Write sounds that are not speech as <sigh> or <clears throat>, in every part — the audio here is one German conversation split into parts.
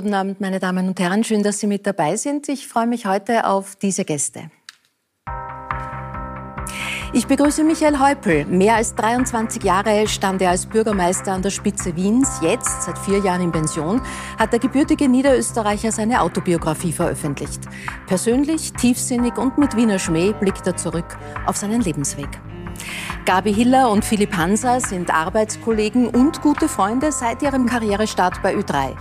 Guten Abend, meine Damen und Herren. Schön, dass Sie mit dabei sind. Ich freue mich heute auf diese Gäste. Ich begrüße Michael Häupl. Mehr als 23 Jahre stand er als Bürgermeister an der Spitze Wiens. Jetzt, seit vier Jahren in Pension, hat der gebürtige Niederösterreicher seine Autobiografie veröffentlicht. Persönlich, tiefsinnig und mit Wiener Schmäh blickt er zurück auf seinen Lebensweg. Gabi Hiller und Philipp Hanser sind Arbeitskollegen und gute Freunde seit ihrem Karrierestart bei Ö3.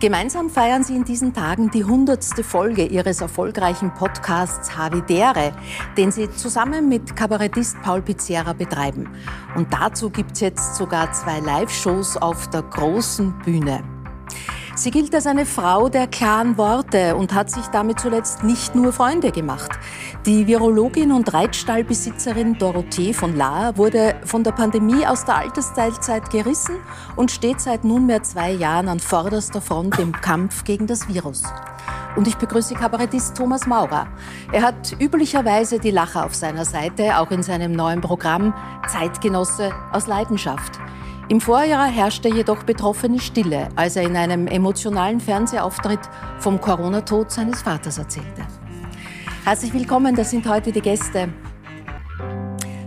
Gemeinsam feiern sie in diesen Tagen die hundertste Folge ihres erfolgreichen Podcasts Havidere, den sie zusammen mit Kabarettist Paul Pizzera betreiben. Und dazu gibt es jetzt sogar zwei Live-Shows auf der großen Bühne. Sie gilt als eine Frau der klaren Worte und hat sich damit zuletzt nicht nur Freunde gemacht. Die Virologin und Reitstallbesitzerin Dorothee von Lahr wurde von der Pandemie aus der Altersteilzeit gerissen und steht seit nunmehr zwei Jahren an vorderster Front im Kampf gegen das Virus. Und ich begrüße Kabarettist Thomas Maurer. Er hat üblicherweise die Lacher auf seiner Seite, auch in seinem neuen Programm Zeitgenosse aus Leidenschaft. Im Vorjahr herrschte jedoch betroffene Stille, als er in einem emotionalen Fernsehauftritt vom Corona-Tod seines Vaters erzählte. Herzlich willkommen, das sind heute die Gäste.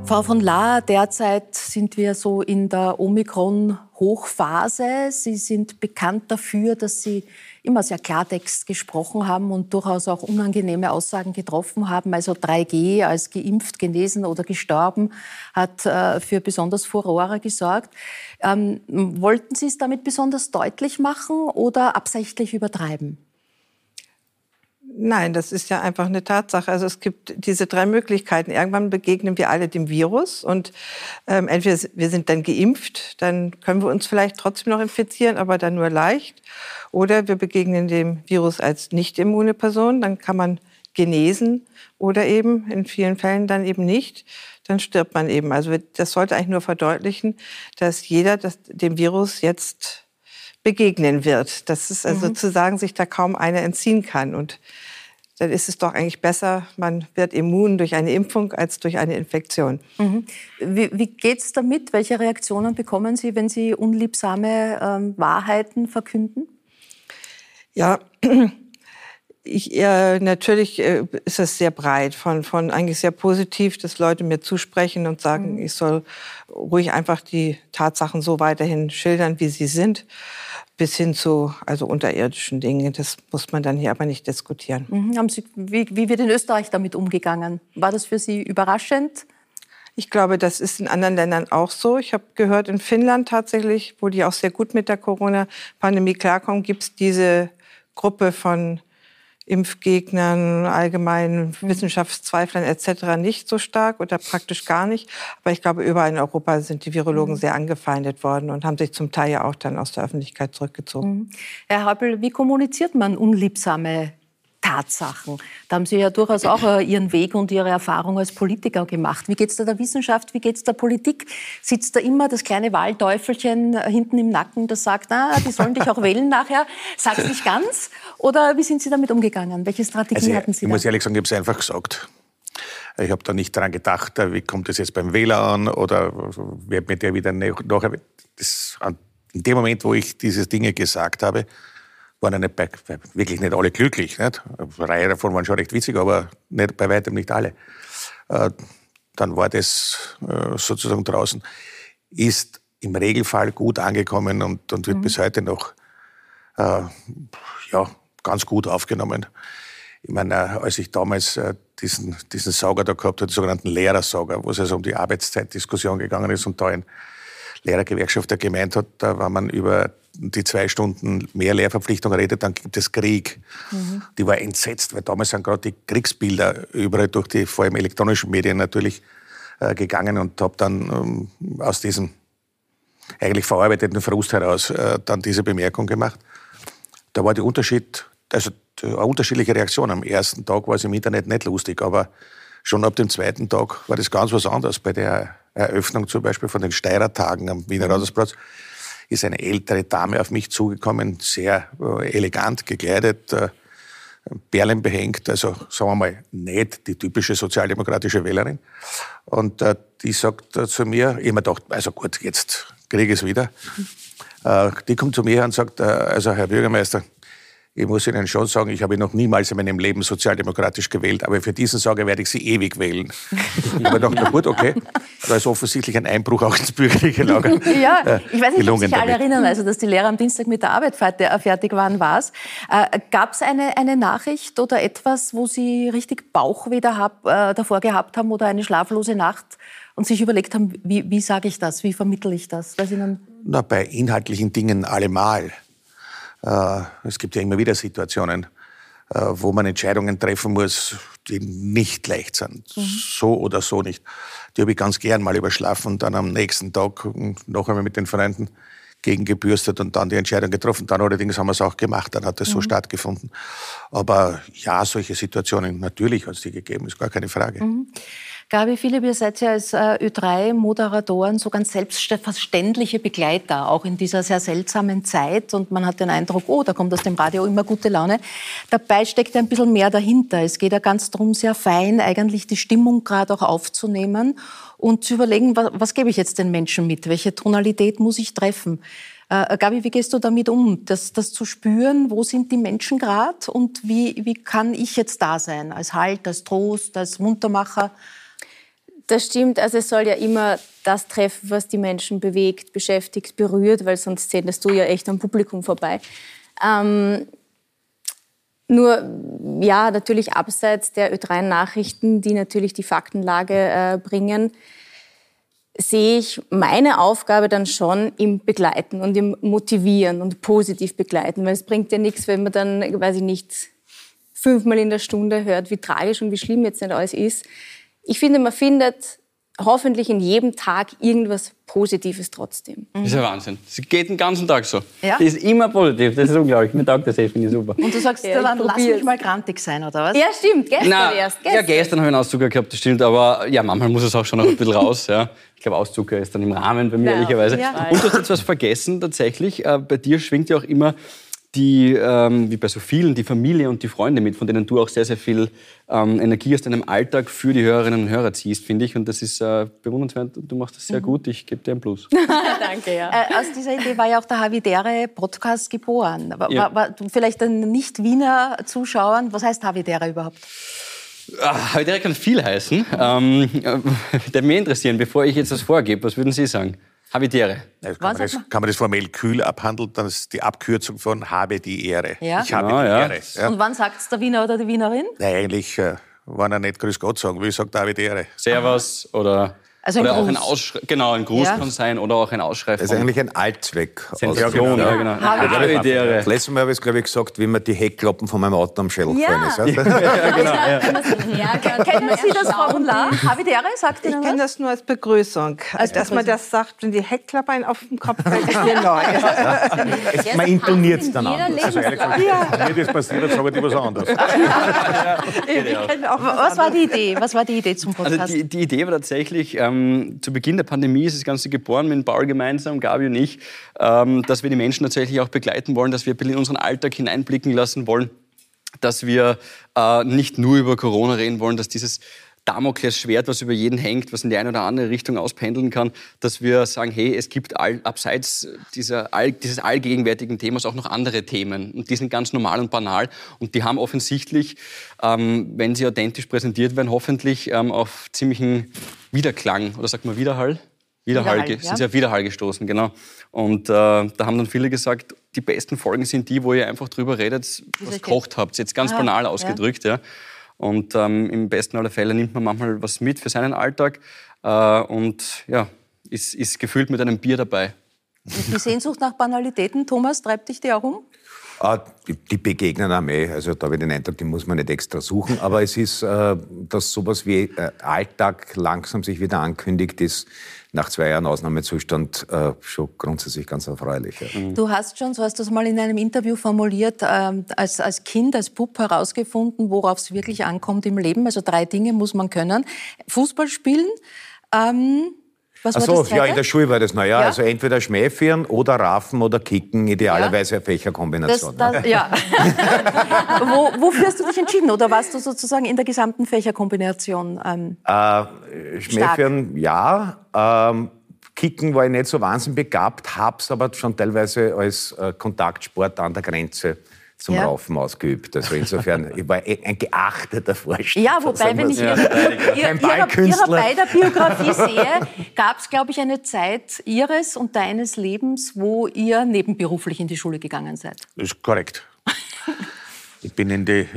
Frau von Lahr, derzeit sind wir so in der Omikron-Hochphase. Sie sind bekannt dafür, dass Sie immer sehr Klartext gesprochen haben und durchaus auch unangenehme Aussagen getroffen haben. Also 3G als geimpft, genesen oder gestorben hat äh, für besonders Furore gesorgt. Ähm, wollten Sie es damit besonders deutlich machen oder absichtlich übertreiben? Nein, das ist ja einfach eine Tatsache. Also es gibt diese drei Möglichkeiten. Irgendwann begegnen wir alle dem Virus und ähm, entweder wir sind dann geimpft, dann können wir uns vielleicht trotzdem noch infizieren, aber dann nur leicht. Oder wir begegnen dem Virus als nicht immune Person, dann kann man genesen oder eben in vielen Fällen dann eben nicht, dann stirbt man eben. Also das sollte eigentlich nur verdeutlichen, dass jeder das, dem Virus jetzt begegnen wird. Dass es also mhm. sozusagen sich da kaum einer entziehen kann. Und dann ist es doch eigentlich besser, man wird immun durch eine Impfung als durch eine Infektion. Mhm. Wie, wie geht es damit? Welche Reaktionen bekommen Sie, wenn Sie unliebsame ähm, Wahrheiten verkünden? Ja, <clears throat> ich, äh, natürlich äh, ist es sehr breit, von, von eigentlich sehr positiv, dass Leute mir zusprechen und sagen, mhm. ich soll ruhig einfach die Tatsachen so weiterhin schildern, wie sie sind, bis hin zu also unterirdischen Dingen. Das muss man dann hier aber nicht diskutieren. Mhm. Haben Sie, wie, wie wird in Österreich damit umgegangen? War das für Sie überraschend? Ich glaube, das ist in anderen Ländern auch so. Ich habe gehört, in Finnland tatsächlich, wo die auch sehr gut mit der Corona-Pandemie klarkommen, gibt es diese Gruppe von Impfgegnern, allgemeinen Wissenschaftszweiflern etc. nicht so stark oder praktisch gar nicht. Aber ich glaube, überall in Europa sind die Virologen mhm. sehr angefeindet worden und haben sich zum Teil ja auch dann aus der Öffentlichkeit zurückgezogen. Mhm. Herr Happel, wie kommuniziert man unliebsame Tatsachen. Da haben Sie ja durchaus auch äh, Ihren Weg und Ihre Erfahrung als Politiker gemacht. Wie geht es da der Wissenschaft, wie geht es der Politik? Sitzt da immer das kleine Wahlteufelchen äh, hinten im Nacken, das sagt, na, die sollen dich auch wählen nachher? Sag's nicht ganz. Oder wie sind Sie damit umgegangen? Welche Strategie also, hatten Sie Ich da? muss ehrlich sagen, ich habe es einfach gesagt. Ich habe da nicht daran gedacht, äh, wie kommt das jetzt beim Wähler an oder wird mir der wieder nachher... Das, in dem Moment, wo ich diese Dinge gesagt habe, waren ja nicht bei, wirklich nicht alle glücklich. Nicht? Eine Reihe davon waren schon recht witzig, aber nicht, bei weitem nicht alle. Äh, dann war das äh, sozusagen draußen. Ist im Regelfall gut angekommen und, und wird mhm. bis heute noch äh, ja, ganz gut aufgenommen. Ich meine, als ich damals diesen, diesen Sauger da gehabt habe, den sogenannten Lehrersauger, wo es also um die Arbeitszeitdiskussion gegangen ist und da ein Lehrergewerkschafter gemeint hat, da war man über die zwei Stunden mehr Lehrverpflichtung redet, dann gibt es Krieg. Mhm. Die war entsetzt, weil damals sind gerade die Kriegsbilder überall durch die vor allem elektronischen Medien natürlich äh, gegangen und habe dann ähm, aus diesem eigentlich verarbeiteten Frust heraus äh, dann diese Bemerkung gemacht. Da war der Unterschied, also eine unterschiedliche Reaktion. Am ersten Tag war es im Internet nicht lustig, aber schon ab dem zweiten Tag war das ganz was anderes. Bei der Eröffnung zum Beispiel von den Steirertagen am Wiener mhm. Rathausplatz ist eine ältere Dame auf mich zugekommen, sehr äh, elegant gekleidet, äh, Perlen behängt, also sagen wir mal nicht die typische sozialdemokratische Wählerin. Und äh, die sagt zu mir, ich mir gedacht, also gut, jetzt kriege ich es wieder. Die kommt zu mir und sagt, also Herr Bürgermeister, ich muss Ihnen schon sagen, ich habe noch niemals in meinem Leben sozialdemokratisch gewählt, aber für diesen Sage werde ich Sie ewig wählen. ich habe gedacht, na gut, okay, da ist offensichtlich ein Einbruch auch ins bürgerliche Lager. <laughs> ja, ich weiß nicht, ob sich alle erinnern, also dass die Lehrer am Dienstag mit der Arbeit äh, fertig waren, war es. Äh, Gab es eine, eine Nachricht oder etwas, wo Sie richtig Bauchweh hab, äh, davor gehabt haben oder eine schlaflose Nacht und sich überlegt haben, wie, wie sage ich das, wie vermittle ich das? Na, bei inhaltlichen Dingen allemal. Äh, es gibt ja immer wieder Situationen, äh, wo man Entscheidungen treffen muss, die nicht leicht sind. Mhm. So oder so nicht. Die habe ich ganz gern mal überschlafen und dann am nächsten Tag noch einmal mit den Freunden gegengebürstet und dann die Entscheidung getroffen. Dann allerdings haben wir es auch gemacht, dann hat es mhm. so stattgefunden. Aber ja, solche Situationen, natürlich hat es die gegeben, ist gar keine Frage. Mhm. Gabi Philipp, ihr seid ja als äh, Ö3-Moderatoren so ganz selbstverständliche Begleiter, auch in dieser sehr seltsamen Zeit. Und man hat den Eindruck, oh, da kommt aus dem Radio immer gute Laune. Dabei steckt ein bisschen mehr dahinter. Es geht ja ganz darum, sehr fein eigentlich die Stimmung gerade auch aufzunehmen und zu überlegen, was, was gebe ich jetzt den Menschen mit? Welche Tonalität muss ich treffen? Äh, Gabi, wie gehst du damit um, das, das zu spüren? Wo sind die Menschen gerade und wie, wie kann ich jetzt da sein? Als Halt, als Trost, als Muntermacher? Das stimmt. Also es soll ja immer das treffen, was die Menschen bewegt, beschäftigt, berührt, weil sonst zählst du ja echt am Publikum vorbei. Ähm, nur, ja, natürlich abseits der Ö3-Nachrichten, die natürlich die Faktenlage äh, bringen, sehe ich meine Aufgabe dann schon im Begleiten und im Motivieren und positiv begleiten. Weil es bringt ja nichts, wenn man dann, weiß ich nicht, fünfmal in der Stunde hört, wie tragisch und wie schlimm jetzt nicht alles ist. Ich finde, man findet hoffentlich in jedem Tag irgendwas Positives trotzdem. Das ist ja Wahnsinn. Sie geht den ganzen Tag so. Ja? Die ist immer positiv. Das ist unglaublich. Mir taugt das echt, finde ich super. Und du sagst ja, dann, lass mich mal grantig sein, oder was? Ja, stimmt. Gestern Na, erst. Gestern. Ja, gestern habe ich einen Auszucker gehabt, das stimmt. Aber ja, manchmal muss es auch schon noch ein bisschen raus. Ja. Ich glaube, Auszucker ist dann im Rahmen bei mir, ja. ehrlicherweise. Ja. Und du hast jetzt was vergessen, tatsächlich. Äh, bei dir schwingt ja auch immer die, ähm, wie bei so vielen, die Familie und die Freunde mit, von denen du auch sehr, sehr viel ähm, Energie aus deinem Alltag für die Hörerinnen und Hörer ziehst, finde ich. Und das ist äh, bewundernswert. Du machst das sehr mhm. gut. Ich gebe dir einen Plus. <laughs> Danke, ja. Äh, aus dieser Idee war ja auch der Havidere Podcast geboren. War, ja. war, vielleicht den Nicht-Wiener Zuschauern, was heißt Havidere überhaupt? Ah, Havidere kann viel heißen. Ähm, äh, <laughs> der mir interessieren, bevor ich jetzt das vorgebe, was würden Sie sagen? Habitäre. Kann man, das, kann, man das, formell kühl abhandeln? Dann ist die Abkürzung von habe die Ehre. Ja. Ich habe genau, die ja. Ehre. Ja. Und wann sagt es der Wiener oder die Wienerin? Nein, eigentlich, äh, wenn er nicht Grüß Gott sagen will, sagt habe die Ehre. Servus oder also ein oder Gruß. auch ein Ausschrei genau, ein Gruß ja. kann sein oder auch ein Ausschrei. Das ist eigentlich ein Altzweck. Sensation, ja, genau. Ja, Das letzte Mal habe ich es, glaube ich, gesagt, wie mir die Heckklappen von meinem Auto am Schädel ja. gefallen ist. <laughs> Ja, genau. Ja. Kennen Sie das, Frau Rundler? Havidere, sagt Ich kenne das nur als Begrüßung. Als Dass man das sagt, wenn die Heckklappe einen auf dem Kopf fällt, ist <laughs> mir neu. man intoniert es dann an. Also ehrlich gesagt, wenn mir das passiert, sage ich was anderes. <laughs> Was war die Idee? Was war die Idee zum Podcast? Also die, die Idee war tatsächlich... Ähm, ähm, zu Beginn der Pandemie ist das Ganze geboren mit Paul gemeinsam, Gabi und ich, ähm, dass wir die Menschen tatsächlich auch begleiten wollen, dass wir in unseren Alltag hineinblicken lassen wollen, dass wir äh, nicht nur über Corona reden wollen, dass dieses Damoklesschwert, was über jeden hängt, was in die eine oder andere Richtung auspendeln kann, dass wir sagen, hey, es gibt all, abseits dieser, all, dieses allgegenwärtigen Themas auch noch andere Themen. Und die sind ganz normal und banal. Und die haben offensichtlich, ähm, wenn sie authentisch präsentiert werden, hoffentlich ähm, auf ziemlichen Wiederklang, oder sagt man Widerhall? Widerhall, Widerhall sind ja. sie auf Widerhall gestoßen, genau. Und äh, da haben dann viele gesagt, die besten Folgen sind die, wo ihr einfach drüber redet, was gekocht habt. Jetzt ganz ah, banal ausgedrückt, ja. ja. Und ähm, im besten aller Fälle nimmt man manchmal was mit für seinen Alltag äh, und ja, ist, ist gefühlt mit einem Bier dabei. Die Sehnsucht nach Banalitäten, Thomas, treibt dich die auch um? Ah, die, die, begegnen einem eh. Also da habe ich den Eindruck, die muss man nicht extra suchen. Aber es ist, äh, dass sowas wie äh, Alltag langsam sich wieder ankündigt, ist nach zwei Jahren Ausnahmezustand äh, schon grundsätzlich ganz erfreulich. Mhm. Du hast schon, so hast du es mal in einem Interview formuliert, ähm, als, als Kind, als Bub herausgefunden, worauf es wirklich ankommt im Leben. Also drei Dinge muss man können. Fußball spielen, ähm, was Ach so, ja, in der Schule war das, naja, ja. also entweder Schmähführen oder Raffen oder Kicken, idealerweise ja. eine Fächerkombination. Das, das, ja. <laughs> wo, wofür hast du dich entschieden oder warst du sozusagen in der gesamten Fächerkombination? Ähm, äh, Schmähführen, ja. Ähm, Kicken war ich nicht so wahnsinnig begabt, hab's aber schon teilweise als äh, Kontaktsport an der Grenze zum ja. Raufen ausgeübt. Also insofern, <laughs> ich war ein geachteter Vorsteher. Ja, wobei, wenn ich ja. ihre, ihre, ihre beider Biografie sehe, gab es, glaube ich, eine Zeit Ihres und deines Lebens, wo ihr nebenberuflich in die Schule gegangen seid. Das ist korrekt. Ich bin in die,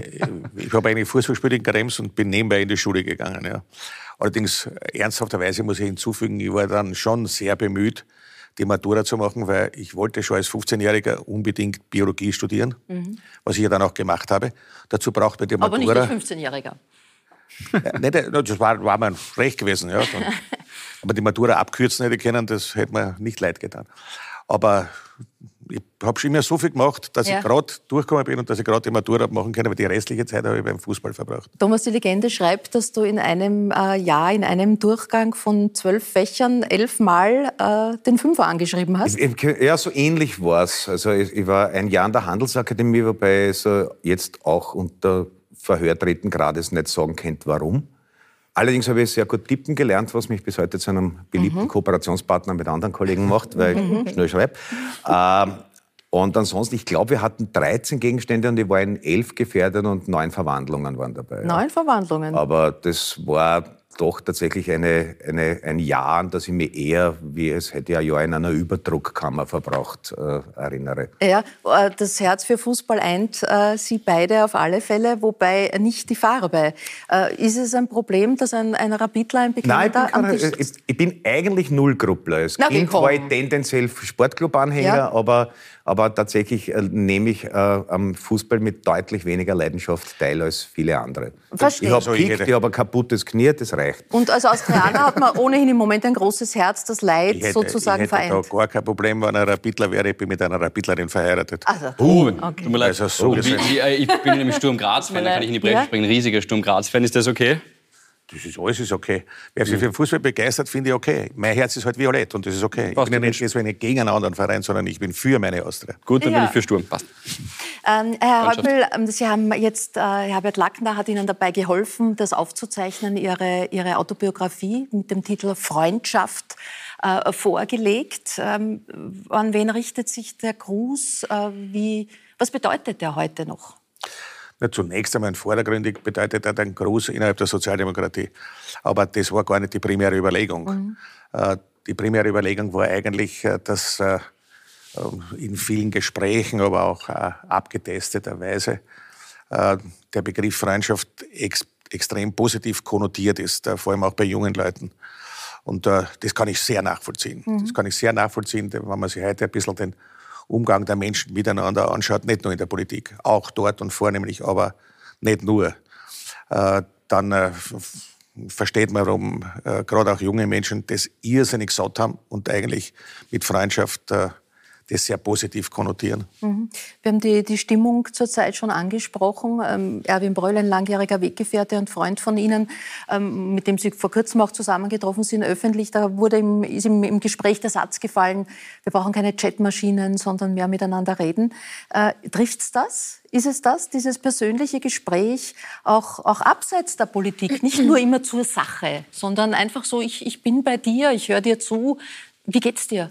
ich habe eigentlich Fußball gespielt in Krems und bin nebenbei in die Schule gegangen. Ja. Allerdings ernsthafterweise muss ich hinzufügen, ich war dann schon sehr bemüht, die Matura zu machen, weil ich wollte schon als 15-Jähriger unbedingt Biologie studieren, mhm. was ich ja dann auch gemacht habe. Dazu braucht man die Matura. Aber nicht als 15-Jähriger. Ja, nicht, das war, war mein Recht gewesen. Ja. <laughs> aber die Matura abkürzen hätte können, das hätte mir nicht leid getan. Aber ich habe schon immer so viel gemacht, dass ja. ich gerade durchgekommen bin und dass ich gerade die Matura machen kann, aber die restliche Zeit habe ich beim Fußball verbracht. Thomas, die Legende schreibt, dass du in einem äh, Jahr, in einem Durchgang von zwölf Fächern elfmal äh, den Fünfer angeschrieben hast. Ja, so ähnlich war es. Also ich, ich, war ein Jahr an der Handelsakademie, wobei so jetzt auch unter Verhör treten gerade nicht sagen könnt, warum. Allerdings habe ich sehr gut tippen gelernt, was mich bis heute zu einem beliebten mhm. Kooperationspartner mit anderen Kollegen macht, weil ich mhm. schnell schreibe. Ähm, und ansonsten, ich glaube, wir hatten 13 Gegenstände und die waren elf gefährdet und neun Verwandlungen waren dabei. Neun ja. Verwandlungen? Aber das war doch tatsächlich eine, eine, ein Jahr, an das ich mich eher, wie es hätte ein Jahr in einer Überdruckkammer verbraucht, äh, erinnere. Ja, äh, das Herz für Fußball eint äh, Sie beide auf alle Fälle, wobei nicht die Farbe. Äh, ist es ein Problem, dass ein, ein Rapidler ein Bekannter Nein, ich bin, keine, ich, ich bin eigentlich Nullgruppler. Als Na, Kind war ich tendenziell Sportclub-Anhänger, ja. aber aber tatsächlich äh, nehme ich äh, am Fußball mit deutlich weniger Leidenschaft teil als viele andere. Verstehe. Ich habe also ich habe ein kaputtes Knie, das reicht. Und als Australier hat man ohnehin im Moment ein großes Herz, das Leid hätte, sozusagen ich hätte vereint. Da gar kein Problem, wenn er Rapidler wäre, ich bin mit einer Rapidlerin verheiratet. Also, uh, okay. tut mir leid. Also so oh, wie, wie, äh, ich bin nämlich Sturm Graz-Fan, da kann ich in die Bresche ja? springen. Riesiger Sturm Graz-Fan, ist das okay? Das ist alles ist okay. Wer sich für den Fußball begeistert, finde ich okay. Mein Herz ist halt violett und das ist okay. Passt ich bin ja nicht deswegen gegen einen anderen Verein, sondern ich bin für meine Austria. Gut, dann ja. bin ich für Sturm. Passt. Ähm, Herr Häupl, ähm, Sie haben jetzt, äh, Herbert Lackner hat Ihnen dabei geholfen, das aufzuzeichnen, Ihre, Ihre Autobiografie mit dem Titel Freundschaft äh, vorgelegt. Ähm, an wen richtet sich der Gruß? Äh, wie, was bedeutet der heute noch? Na, zunächst einmal vordergründig bedeutet er einen Gruß innerhalb der Sozialdemokratie. Aber das war gar nicht die primäre Überlegung. Mhm. Äh, die primäre Überlegung war eigentlich, äh, dass äh, in vielen Gesprächen, aber auch abgetesteterweise der Begriff Freundschaft ex extrem positiv konnotiert ist, vor allem auch bei jungen Leuten. Und das kann ich sehr nachvollziehen. Mhm. Das kann ich sehr nachvollziehen, wenn man sich heute ein bisschen den Umgang der Menschen miteinander anschaut, nicht nur in der Politik, auch dort und vornehmlich, aber nicht nur, äh, dann äh, versteht man, warum äh, gerade auch junge Menschen das irrsinnig satt haben und eigentlich mit Freundschaft das sehr positiv konnotieren. Mhm. Wir haben die, die Stimmung zurzeit schon angesprochen. Ähm, Erwin Bröll, ein langjähriger Weggefährte und Freund von Ihnen, ähm, mit dem Sie vor kurzem auch zusammengetroffen sind, öffentlich, da wurde im, ist im, im Gespräch der Satz gefallen, wir brauchen keine Chatmaschinen, sondern mehr miteinander reden. Äh, Trifft das? Ist es das, dieses persönliche Gespräch, auch, auch abseits der Politik, nicht nur immer zur Sache, sondern einfach so, ich, ich bin bei dir, ich höre dir zu. Wie geht's dir?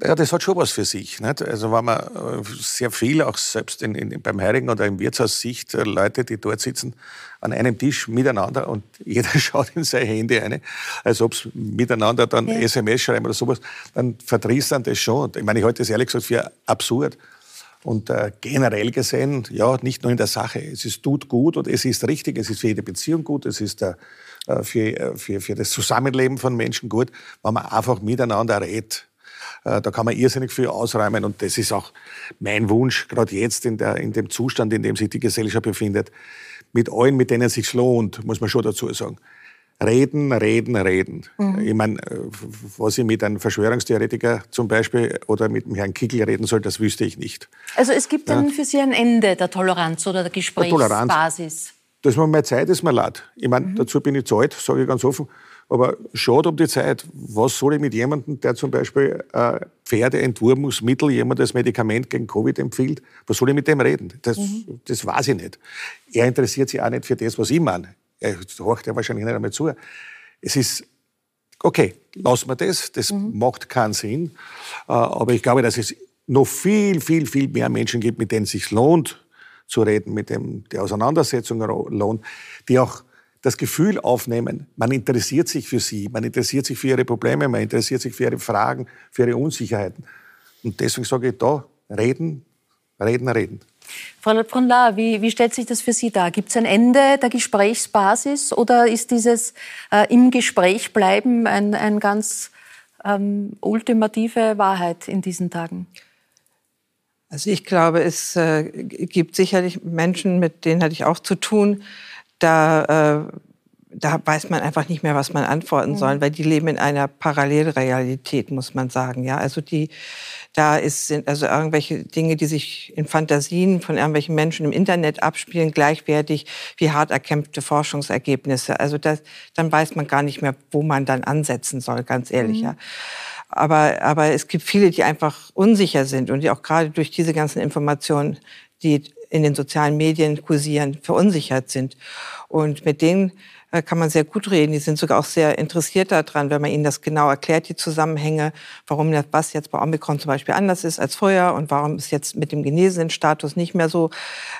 Ja, das hat schon was für sich. Nicht? Also wenn man äh, sehr viel, auch selbst in, in, beim Heirigen oder im Wirtshaus sieht, äh, Leute, die dort sitzen, an einem Tisch miteinander und <laughs> jeder schaut in sein Handy eine, als ob sie miteinander dann ja. SMS schreiben oder sowas, dann verdrießt dann das schon. Ich meine, ich halte das ehrlich gesagt für absurd. Und äh, generell gesehen, ja, nicht nur in der Sache. Es ist tut gut und es ist richtig, es ist für jede Beziehung gut, es ist äh, für, äh, für, für das Zusammenleben von Menschen gut, wenn man einfach miteinander redet. Äh, da kann man irrsinnig viel ausräumen und das ist auch mein Wunsch, gerade jetzt in, der, in dem Zustand, in dem sich die Gesellschaft befindet. Mit allen, mit denen es sich lohnt, muss man schon dazu sagen. Reden, reden, reden. Mhm. Ich meine, äh, was ich mit einem Verschwörungstheoretiker zum Beispiel oder mit dem Herrn Kickel reden soll, das wüsste ich nicht. Also es gibt dann ja. für Sie ein Ende der Toleranz oder der Gesprächsbasis? Dass man mal Zeit ist, mir leid. Ich meine, mhm. dazu bin ich zu alt, sage ich ganz offen. Aber schaut um die Zeit. Was soll ich mit jemandem, der zum Beispiel äh, Pferdeentwurmungsmittel, jemand das Medikament gegen Covid empfiehlt, was soll ich mit dem reden? Das, mhm. das weiß ich nicht. Er interessiert sich auch nicht für das, was ich meine. Er horcht ja wahrscheinlich nicht einmal zu. Es ist, okay, lassen wir das. Das mhm. macht keinen Sinn. Äh, aber ich glaube, dass es noch viel, viel, viel mehr Menschen gibt, mit denen es sich lohnt zu reden, mit dem die Auseinandersetzung lohnt, die auch das Gefühl aufnehmen, man interessiert sich für sie, man interessiert sich für ihre Probleme, man interessiert sich für ihre Fragen, für ihre Unsicherheiten. Und deswegen sage ich da, reden, reden, reden. Frau Brunla, wie, wie stellt sich das für Sie dar? Gibt es ein Ende der Gesprächsbasis oder ist dieses äh, im Gespräch bleiben ein, ein ganz ähm, ultimative Wahrheit in diesen Tagen? Also ich glaube, es äh, gibt sicherlich Menschen, mit denen hatte ich auch zu tun, da, äh, da weiß man einfach nicht mehr, was man antworten mhm. soll, weil die leben in einer Parallelrealität, muss man sagen. Ja, also die, da ist, sind also irgendwelche Dinge, die sich in Fantasien von irgendwelchen Menschen im Internet abspielen, gleichwertig wie hart erkämpfte Forschungsergebnisse. Also das, dann weiß man gar nicht mehr, wo man dann ansetzen soll, ganz ehrlich. Mhm. Ja. Aber, aber es gibt viele, die einfach unsicher sind und die auch gerade durch diese ganzen Informationen, die in den sozialen Medien kursieren, verunsichert sind. Und mit denen äh, kann man sehr gut reden. Die sind sogar auch sehr interessiert daran, wenn man ihnen das genau erklärt, die Zusammenhänge, warum das, was jetzt bei Omikron zum Beispiel anders ist als vorher und warum es jetzt mit dem genesenen Status nicht mehr so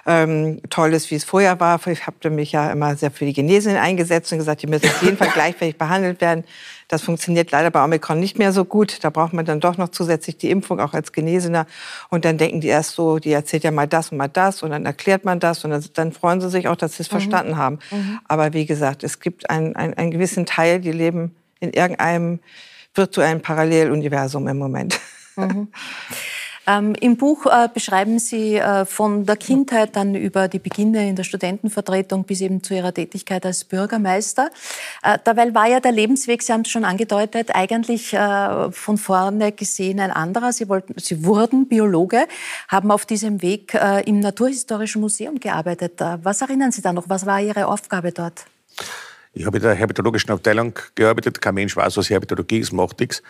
ähm, toll ist, wie es vorher war. Ich habe mich ja immer sehr für die Genesenen eingesetzt und gesagt, die müssen auf jeden Fall <laughs> gleichwertig behandelt werden. Das funktioniert leider bei Omikron nicht mehr so gut. Da braucht man dann doch noch zusätzlich die Impfung, auch als Genesener. Und dann denken die erst so, die erzählt ja mal das und mal das und dann erklärt man das und dann, dann freuen sie sich auch, dass sie es mhm. verstanden haben. Mhm. Aber wie gesagt, es gibt einen, einen, einen gewissen Teil, die leben in irgendeinem virtuellen Paralleluniversum im Moment. Mhm. <laughs> Ähm, Im Buch äh, beschreiben Sie äh, von der Kindheit dann über die Beginne in der Studentenvertretung bis eben zu Ihrer Tätigkeit als Bürgermeister. Äh, dabei war ja der Lebensweg, Sie haben es schon angedeutet, eigentlich äh, von vorne gesehen ein anderer. Sie, wollten, Sie wurden Biologe, haben auf diesem Weg äh, im Naturhistorischen Museum gearbeitet. Äh, was erinnern Sie da noch? Was war Ihre Aufgabe dort? Ich habe in der herpetologischen Abteilung gearbeitet. Kein Mensch weiß, was Herpetologie ist, macht nichts.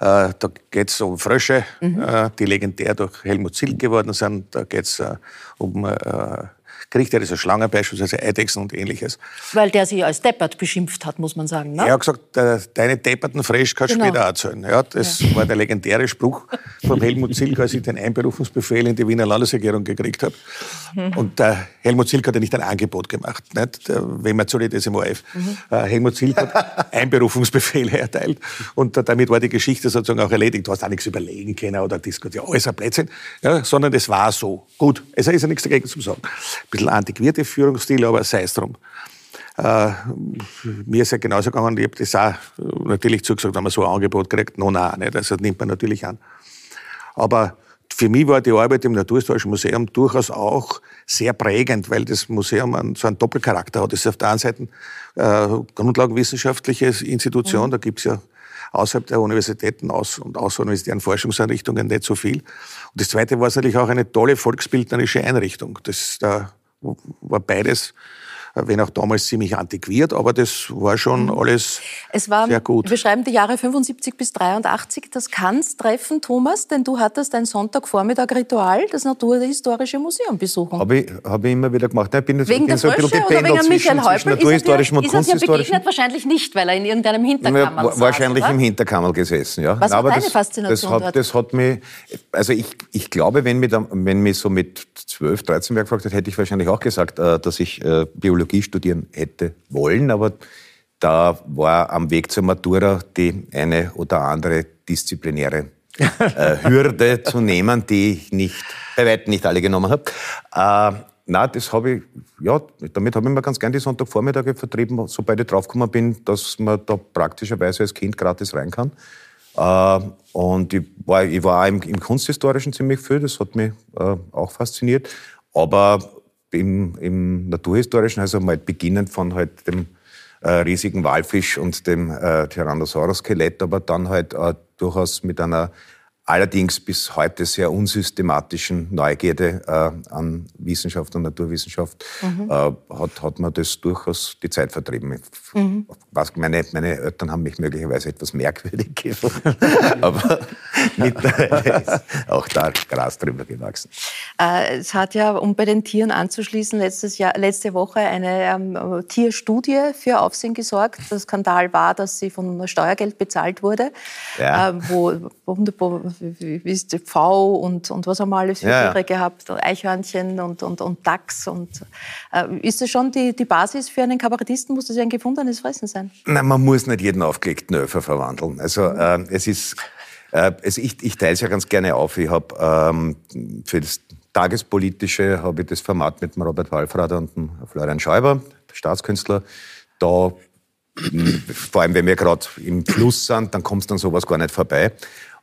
Äh, da geht es um Frösche, mhm. äh, die legendär durch Helmut Zilk geworden sind. Da geht es äh, um äh, kriegt er diese Schlangen, beispielsweise Eidechsen und ähnliches. Weil der sie als deppert beschimpft hat, muss man sagen. Ne? Er hat gesagt, deine depperten Fresh kannst du genau. später erzählen. Ja, das ja. war der legendäre Spruch vom Helmut Zilk, als ich den Einberufungsbefehl in die Wiener Landesregierung gekriegt habe. Mhm. Und der Helmut Zilk hat ja nicht ein Angebot gemacht, nicht? wenn man zu das im ORF. Mhm. Äh, Helmut Zilk hat Einberufungsbefehle erteilt und damit war die Geschichte sozusagen auch erledigt. Du hast auch nichts überlegen können oder diskutieren, alles ein Blödsinn, ja, sondern es war so. Gut, es ist ja nichts dagegen zu sagen bisschen antiquierte Führungsstil, aber sei es drum. Äh, mir ist ja genauso gegangen, ich habe das auch natürlich zugesagt, wenn man so ein Angebot kriegt, no, nein, nicht. das nimmt man natürlich an. Aber für mich war die Arbeit im Naturhistorischen Museum durchaus auch sehr prägend, weil das Museum so einen Doppelcharakter hat. Es ist auf der einen Seite äh, grundlagenwissenschaftliche Institution, mhm. da gibt es ja außerhalb der Universitäten aus und außeruniversitären Forschungseinrichtungen nicht so viel. Und das Zweite war es natürlich auch eine tolle volksbildnerische Einrichtung. Das, da war beides wenn auch damals ziemlich antiquiert, aber das war schon mhm. alles es war, sehr gut. Wir schreiben die Jahre 75 bis 83, das Kanz-Treffen, Thomas, denn du hattest ein Sonntagvormittag-Ritual, das Naturhistorische Museum besuchen. Habe ich, hab ich immer wieder gemacht. Ich bin, wegen bin der so ein bisschen oder wegen Michael Häupl? Naturhistorischem und Kunsthistorischem. Ist wahrscheinlich nicht, weil er in irgendeinem Hinterkammer ja, Wahrscheinlich saß, im Hinterkammer gesessen, ja. Was war aber deine das, Faszination das hat, das hat mich, also ich, ich glaube, wenn mich, wenn mich so mit 12, 13 Jahren gefragt hätte, hätte ich wahrscheinlich auch gesagt, äh, dass ich äh, Biologie studieren hätte hätte wollen, aber da war am Weg zur Matura die eine oder andere disziplinäre äh, Hürde <laughs> zu nehmen, die ich nicht, bei weitem nicht alle genommen habe. Äh, na, das habe ich, ja, damit habe ich mir ganz gern die Sonntagvormittage vertrieben, sobald ich draufgekommen bin, dass man da praktischerweise als Kind gratis rein kann. Äh, und ich war, ich war auch im, im Kunsthistorischen ziemlich viel, das hat mich äh, auch fasziniert. Aber im, im Naturhistorischen, also mal beginnend von halt dem äh, riesigen Walfisch und dem äh, Tyrannosaurus-Skelett, aber dann halt äh, durchaus mit einer allerdings bis heute sehr unsystematischen Neugierde äh, an Wissenschaft und Naturwissenschaft mhm. äh, hat, hat man das durchaus die Zeit vertrieben. Mhm. Was, meine, meine Eltern haben mich möglicherweise etwas merkwürdig <laughs> gefunden. <laughs> aber, Mittlerweile <laughs> ist auch da Gras drüber gewachsen. Äh, es hat ja, um bei den Tieren anzuschließen, letztes Jahr, letzte Woche eine ähm, Tierstudie für Aufsehen gesorgt. Der Skandal war, dass sie von Steuergeld bezahlt wurde, ja. äh, wo, wo, wo wie ist die V und, und was haben wir alles für ja, Tiere gehabt, Eichhörnchen und, und, und Dachs. Und, äh, ist das schon die, die Basis für einen Kabarettisten? Muss das ja ein gefundenes Fressen sein? Nein, man muss nicht jeden aufgelegten Öfer verwandeln. Also äh, es ist äh, also ich, ich teile es ja ganz gerne auf. Ich habe ähm, für das Tagespolitische habe ich das Format mit dem Robert Walfrader und dem Florian Schäuber, Staatskünstler. Da, vor allem wenn wir gerade im Fluss sind, dann kommt dann sowas gar nicht vorbei.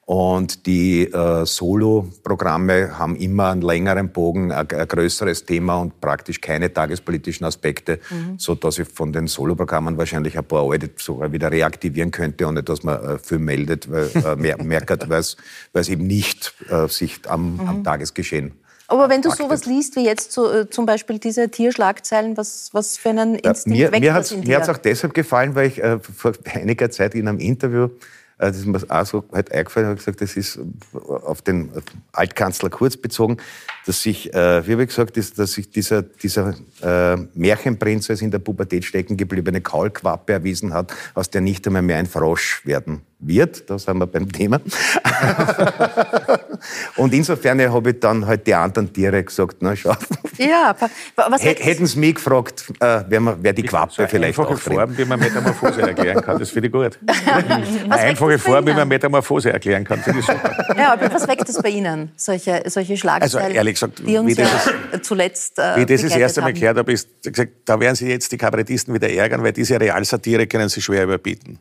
Und die äh, Solo-Programme haben immer einen längeren Bogen, ein, ein, größeres Thema und praktisch keine tagespolitischen Aspekte, mhm. so dass ich von den Solo-Programmen wahrscheinlich ein paar alte sogar wieder reaktivieren könnte, ohne dass man äh, viel meldet, weil, äh, <laughs> mer merkt, weil es eben nicht äh, sich am, mhm. am Tagesgeschehen aber wenn du sowas liest, wie jetzt so, äh, zum Beispiel diese Tierschlagzeilen, was, was für einen Instinkt ja, mir, weckt mir das in Mir hat es auch deshalb gefallen, weil ich äh, vor <laughs> einiger Zeit in einem Interview das ist mir auch so halt eingefallen, habe gesagt, das ist auf den Altkanzler Kurz bezogen, dass sich, äh, wie habe ich gesagt, dass, dass sich dieser, dieser äh, Märchenprinzess in der Pubertät stecken gebliebene Kaulquappe erwiesen hat, aus der nicht einmal mehr ein Frosch werden wird. Da sind wir beim Thema. <laughs> und insofern habe ich dann halt die anderen Tiere gesagt, na schau. Ja, was Hätten sie mich gefragt, äh, wer, wer die Quappe so vielleicht einfache Form, <laughs> wie man Metamorphose erklären kann, das finde ich gut. eine einfache Form, wie man Metamorphose erklären kann, finde ich super. Ja, aber was weckt das bei Ihnen, solche, solche Schlagzeilen, also, ehrlich gesagt, die uns ja zuletzt äh, Wie ich das das erste Mal gehört habe, ist gesagt, da werden Sie jetzt die Kabarettisten wieder ärgern, weil diese Realsatire können Sie schwer überbieten.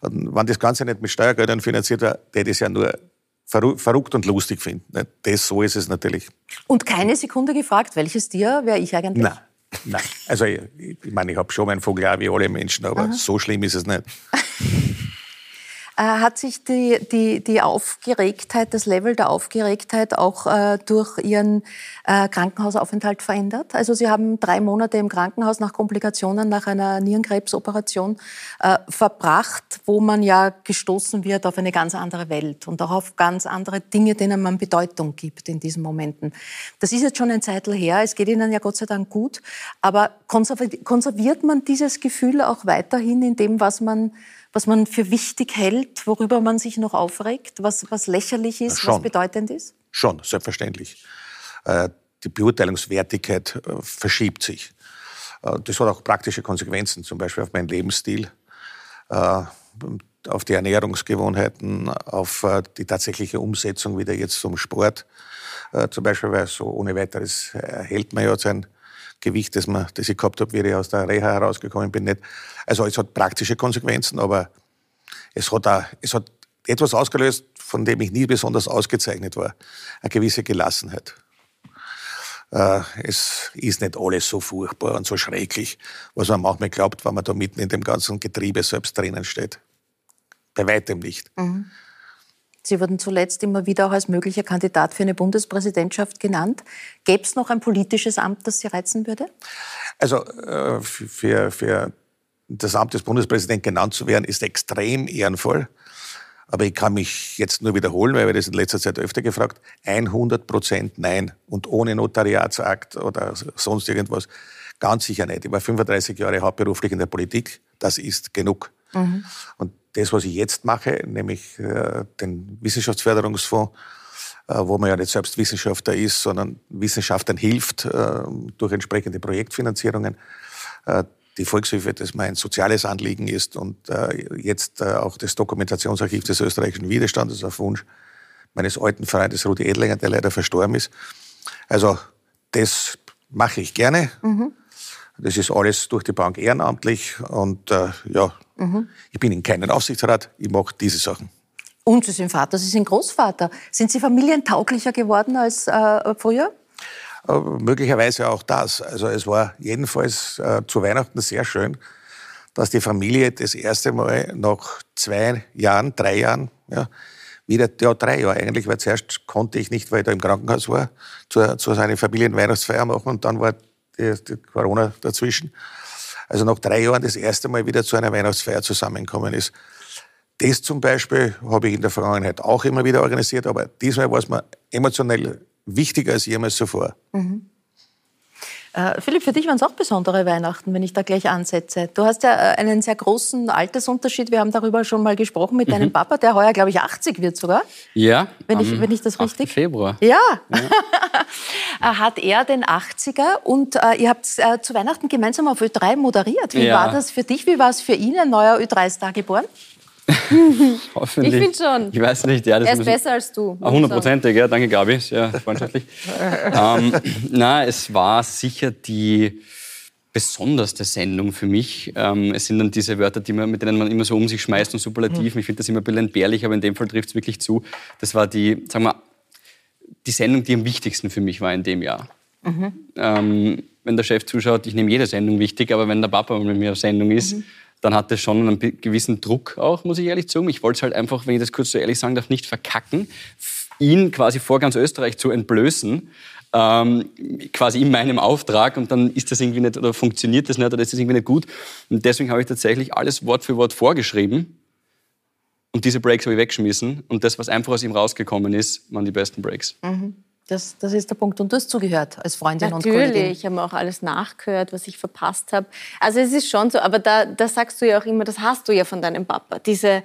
Und wenn das Ganze nicht mit Steuergeldern finanziert wäre, hätte ich es ja nur verrückt und lustig finden. Das, so ist es natürlich. Und keine Sekunde gefragt, welches Tier wäre ich eigentlich? Nein. Nein. Also ich, ich meine, ich habe schon meinen Vogel auch wie alle Menschen, aber Aha. so schlimm ist es nicht. <laughs> Äh, hat sich die, die, die Aufgeregtheit, das Level der Aufgeregtheit auch äh, durch Ihren äh, Krankenhausaufenthalt verändert? Also Sie haben drei Monate im Krankenhaus nach Komplikationen nach einer Nierenkrebsoperation äh, verbracht, wo man ja gestoßen wird auf eine ganz andere Welt und auch auf ganz andere Dinge, denen man Bedeutung gibt in diesen Momenten. Das ist jetzt schon ein Zeitl her. Es geht Ihnen ja Gott sei Dank gut. Aber konserviert man dieses Gefühl auch weiterhin in dem, was man was man für wichtig hält, worüber man sich noch aufregt, was, was lächerlich ist, Schon. was bedeutend ist? Schon, selbstverständlich. Äh, die Beurteilungswertigkeit äh, verschiebt sich. Äh, das hat auch praktische Konsequenzen, zum Beispiel auf meinen Lebensstil, auf die Ernährungsgewohnheiten, auf die tatsächliche Umsetzung wieder jetzt zum Sport. Zum Beispiel, weil so ohne weiteres hält man ja sein Gewicht, das, man, das ich gehabt habe, wie ich aus der Reha herausgekommen bin, nicht. Also es hat praktische Konsequenzen, aber es hat, auch, es hat etwas ausgelöst, von dem ich nie besonders ausgezeichnet war. Eine gewisse Gelassenheit. Äh, es ist nicht alles so furchtbar und so schrecklich, was man manchmal glaubt, wenn man da mitten in dem ganzen Getriebe selbst drinnen steht. Bei weitem nicht. Mhm. Sie wurden zuletzt immer wieder auch als möglicher Kandidat für eine Bundespräsidentschaft genannt. Gäbe es noch ein politisches Amt, das Sie reizen würde? Also äh, für, für das Amt des Bundespräsidenten genannt zu werden, ist extrem ehrenvoll. Aber ich kann mich jetzt nur wiederholen, weil wir das in letzter Zeit öfter gefragt. 100 Prozent Nein. Und ohne Notariatsakt oder sonst irgendwas. Ganz sicher nicht. Ich war 35 Jahre hauptberuflich in der Politik. Das ist genug. Mhm. Und das, was ich jetzt mache, nämlich äh, den Wissenschaftsförderungsfonds, äh, wo man ja nicht selbst Wissenschaftler ist, sondern Wissenschaftlern hilft äh, durch entsprechende Projektfinanzierungen. Äh, die Volkshilfe, das mein soziales Anliegen ist und äh, jetzt äh, auch das Dokumentationsarchiv des österreichischen Widerstandes auf Wunsch meines alten Freundes Rudi Edlinger, der leider verstorben ist. Also das mache ich gerne. Mhm. Das ist alles durch die Bank ehrenamtlich und ja, mhm. ich bin in keinem Aufsichtsrat, ich mache diese Sachen. Und Sie sind Vater, Sie sind Großvater. Sind Sie familientauglicher geworden als äh, früher? Äh, möglicherweise auch das. Also es war jedenfalls äh, zu Weihnachten sehr schön, dass die Familie das erste Mal nach zwei Jahren, drei Jahren, ja, wieder, ja, drei Jahre eigentlich, weil zuerst konnte ich nicht, weil ich da im Krankenhaus war, zu, zu seiner Familienweihnachtsfeier machen und dann war die, die Corona dazwischen. Also nach drei Jahren das erste Mal wieder zu einer Weihnachtsfeier zusammenkommen ist. das zum Beispiel habe ich in der Vergangenheit auch immer wieder organisiert, aber diesmal war es mir emotionell wichtiger als jemals zuvor. Mhm. Äh, Philipp, für dich waren es auch besondere Weihnachten, wenn ich da gleich ansetze. Du hast ja äh, einen sehr großen Altersunterschied. Wir haben darüber schon mal gesprochen mit mhm. deinem Papa, der heuer, glaube ich, 80 wird sogar. Ja. Wenn, ich, wenn ich das richtig. Februar. Ja. ja. <laughs> Äh, hat er den 80er und äh, ihr habt äh, zu Weihnachten gemeinsam auf Ö3 moderiert. Wie ja. war das für dich? Wie war es für ihn, ein neuer Ö3-Star geboren? <laughs> Hoffentlich. Ich finde schon. Ich weiß nicht. Ja, das er ist besser als du. Ah, hundertprozentig, ja. Danke, Gabi. Sehr freundschaftlich. <laughs> ähm, na, es war sicher die besonderste Sendung für mich. Ähm, es sind dann diese Wörter, die man, mit denen man immer so um sich schmeißt und Superlativen. Ich finde das immer ein bisschen entbehrlich, aber in dem Fall trifft es wirklich zu. Das war die, sagen wir, die Sendung, die am wichtigsten für mich war in dem Jahr. Mhm. Ähm, wenn der Chef zuschaut, ich nehme jede Sendung wichtig, aber wenn der Papa mit mir auf Sendung ist, mhm dann hat das schon einen gewissen Druck auch, muss ich ehrlich sagen. Ich wollte es halt einfach, wenn ich das kurz so ehrlich sagen darf, nicht verkacken, ihn quasi vor ganz Österreich zu entblößen, ähm, quasi in meinem Auftrag und dann ist das irgendwie nicht oder funktioniert das nicht oder ist das irgendwie nicht gut. Und deswegen habe ich tatsächlich alles Wort für Wort vorgeschrieben und diese Breaks habe ich weggeschmissen und das, was einfach aus ihm rausgekommen ist, waren die besten Breaks. Mhm. Das, das ist der Punkt. Und du hast zugehört als Freundin Natürlich, und Kollegin. Natürlich, ich habe auch alles nachgehört, was ich verpasst habe. Also es ist schon so, aber da, da sagst du ja auch immer, das hast du ja von deinem Papa. Diese, äh,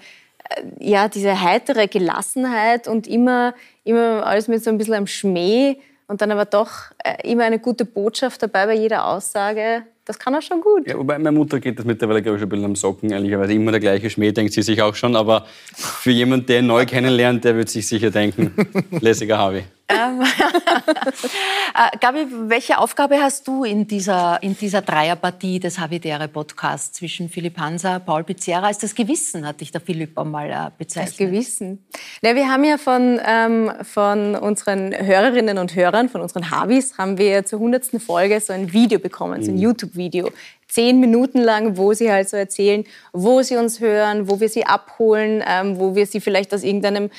ja, diese heitere Gelassenheit und immer, immer alles mit so ein bisschen einem Schmäh und dann aber doch äh, immer eine gute Botschaft dabei bei jeder Aussage. Das kann er schon gut. Ja, wobei meine Mutter geht das mittlerweile, glaube ich, schon ein bisschen am Socken, ehrlicherweise. Immer der gleiche Schmäh, denkt sie sich auch schon. Aber für jemanden, der ihn neu kennenlernt, der wird sich sicher denken, <laughs> lässiger Harvey. Ähm, <laughs> äh, Gabi, welche Aufgabe hast du in dieser, in dieser Dreierpartie des Havidere-Podcasts zwischen Philipp Hansa, Paul Pizzerra? Ist das Gewissen, hat dich der Philipp einmal äh, bezeichnet. Das Gewissen. Ja, wir haben ja von, ähm, von unseren Hörerinnen und Hörern, von unseren Havis, haben wir zur hundertsten Folge so ein Video bekommen, so ein mhm. YouTube-Video zehn Minuten lang, wo sie halt so erzählen, wo sie uns hören, wo wir sie abholen, ähm, wo wir sie vielleicht aus irgendeinem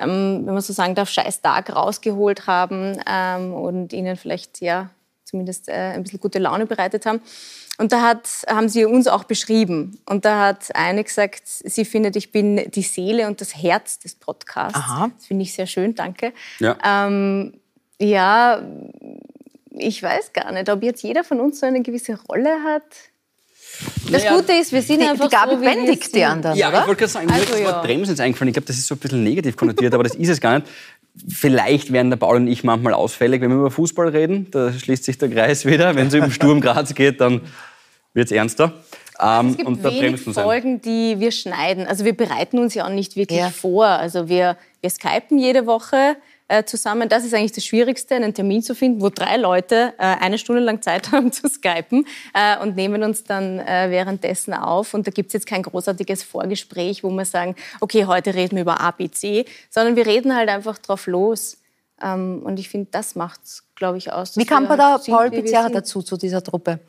ähm, wenn man so sagen darf, scheiß Tag rausgeholt haben ähm, und ihnen vielleicht ja zumindest äh, ein bisschen gute Laune bereitet haben. Und da hat, haben sie uns auch beschrieben. Und da hat eine gesagt, sie findet, ich bin die Seele und das Herz des Podcasts. Aha. Das finde ich sehr schön, danke. Ja. Ähm, ja, ich weiß gar nicht, ob jetzt jeder von uns so eine gewisse Rolle hat. Das naja, Gute ist, wir sind die, einfach die Gabi so, bändigt die anderen, Ja, oder? ich wollte gerade sagen, mir also, das Wort Bremsen jetzt eingefallen. Ich glaube, das ist so ein bisschen negativ konnotiert, aber das ist es gar nicht. Vielleicht werden der Paul und ich manchmal ausfällig, wenn wir über Fußball reden. Da schließt sich der Kreis wieder. Wenn es um Sturm Graz geht, dann wird es ernster. Ähm, es gibt und wenig Folgen, die wir schneiden. Also wir bereiten uns ja auch nicht wirklich ja. vor. Also wir, wir skypen jede Woche äh, zusammen. Das ist eigentlich das Schwierigste, einen Termin zu finden, wo drei Leute äh, eine Stunde lang Zeit <laughs> haben zu skypen äh, und nehmen uns dann äh, währenddessen auf. Und da gibt es jetzt kein großartiges Vorgespräch, wo wir sagen, okay, heute reden wir über ABC, sondern wir reden halt einfach drauf los. Ähm, und ich finde, das macht es, glaube ich, aus. Wie kam da Paul Pizzerra dazu, zu dieser Truppe?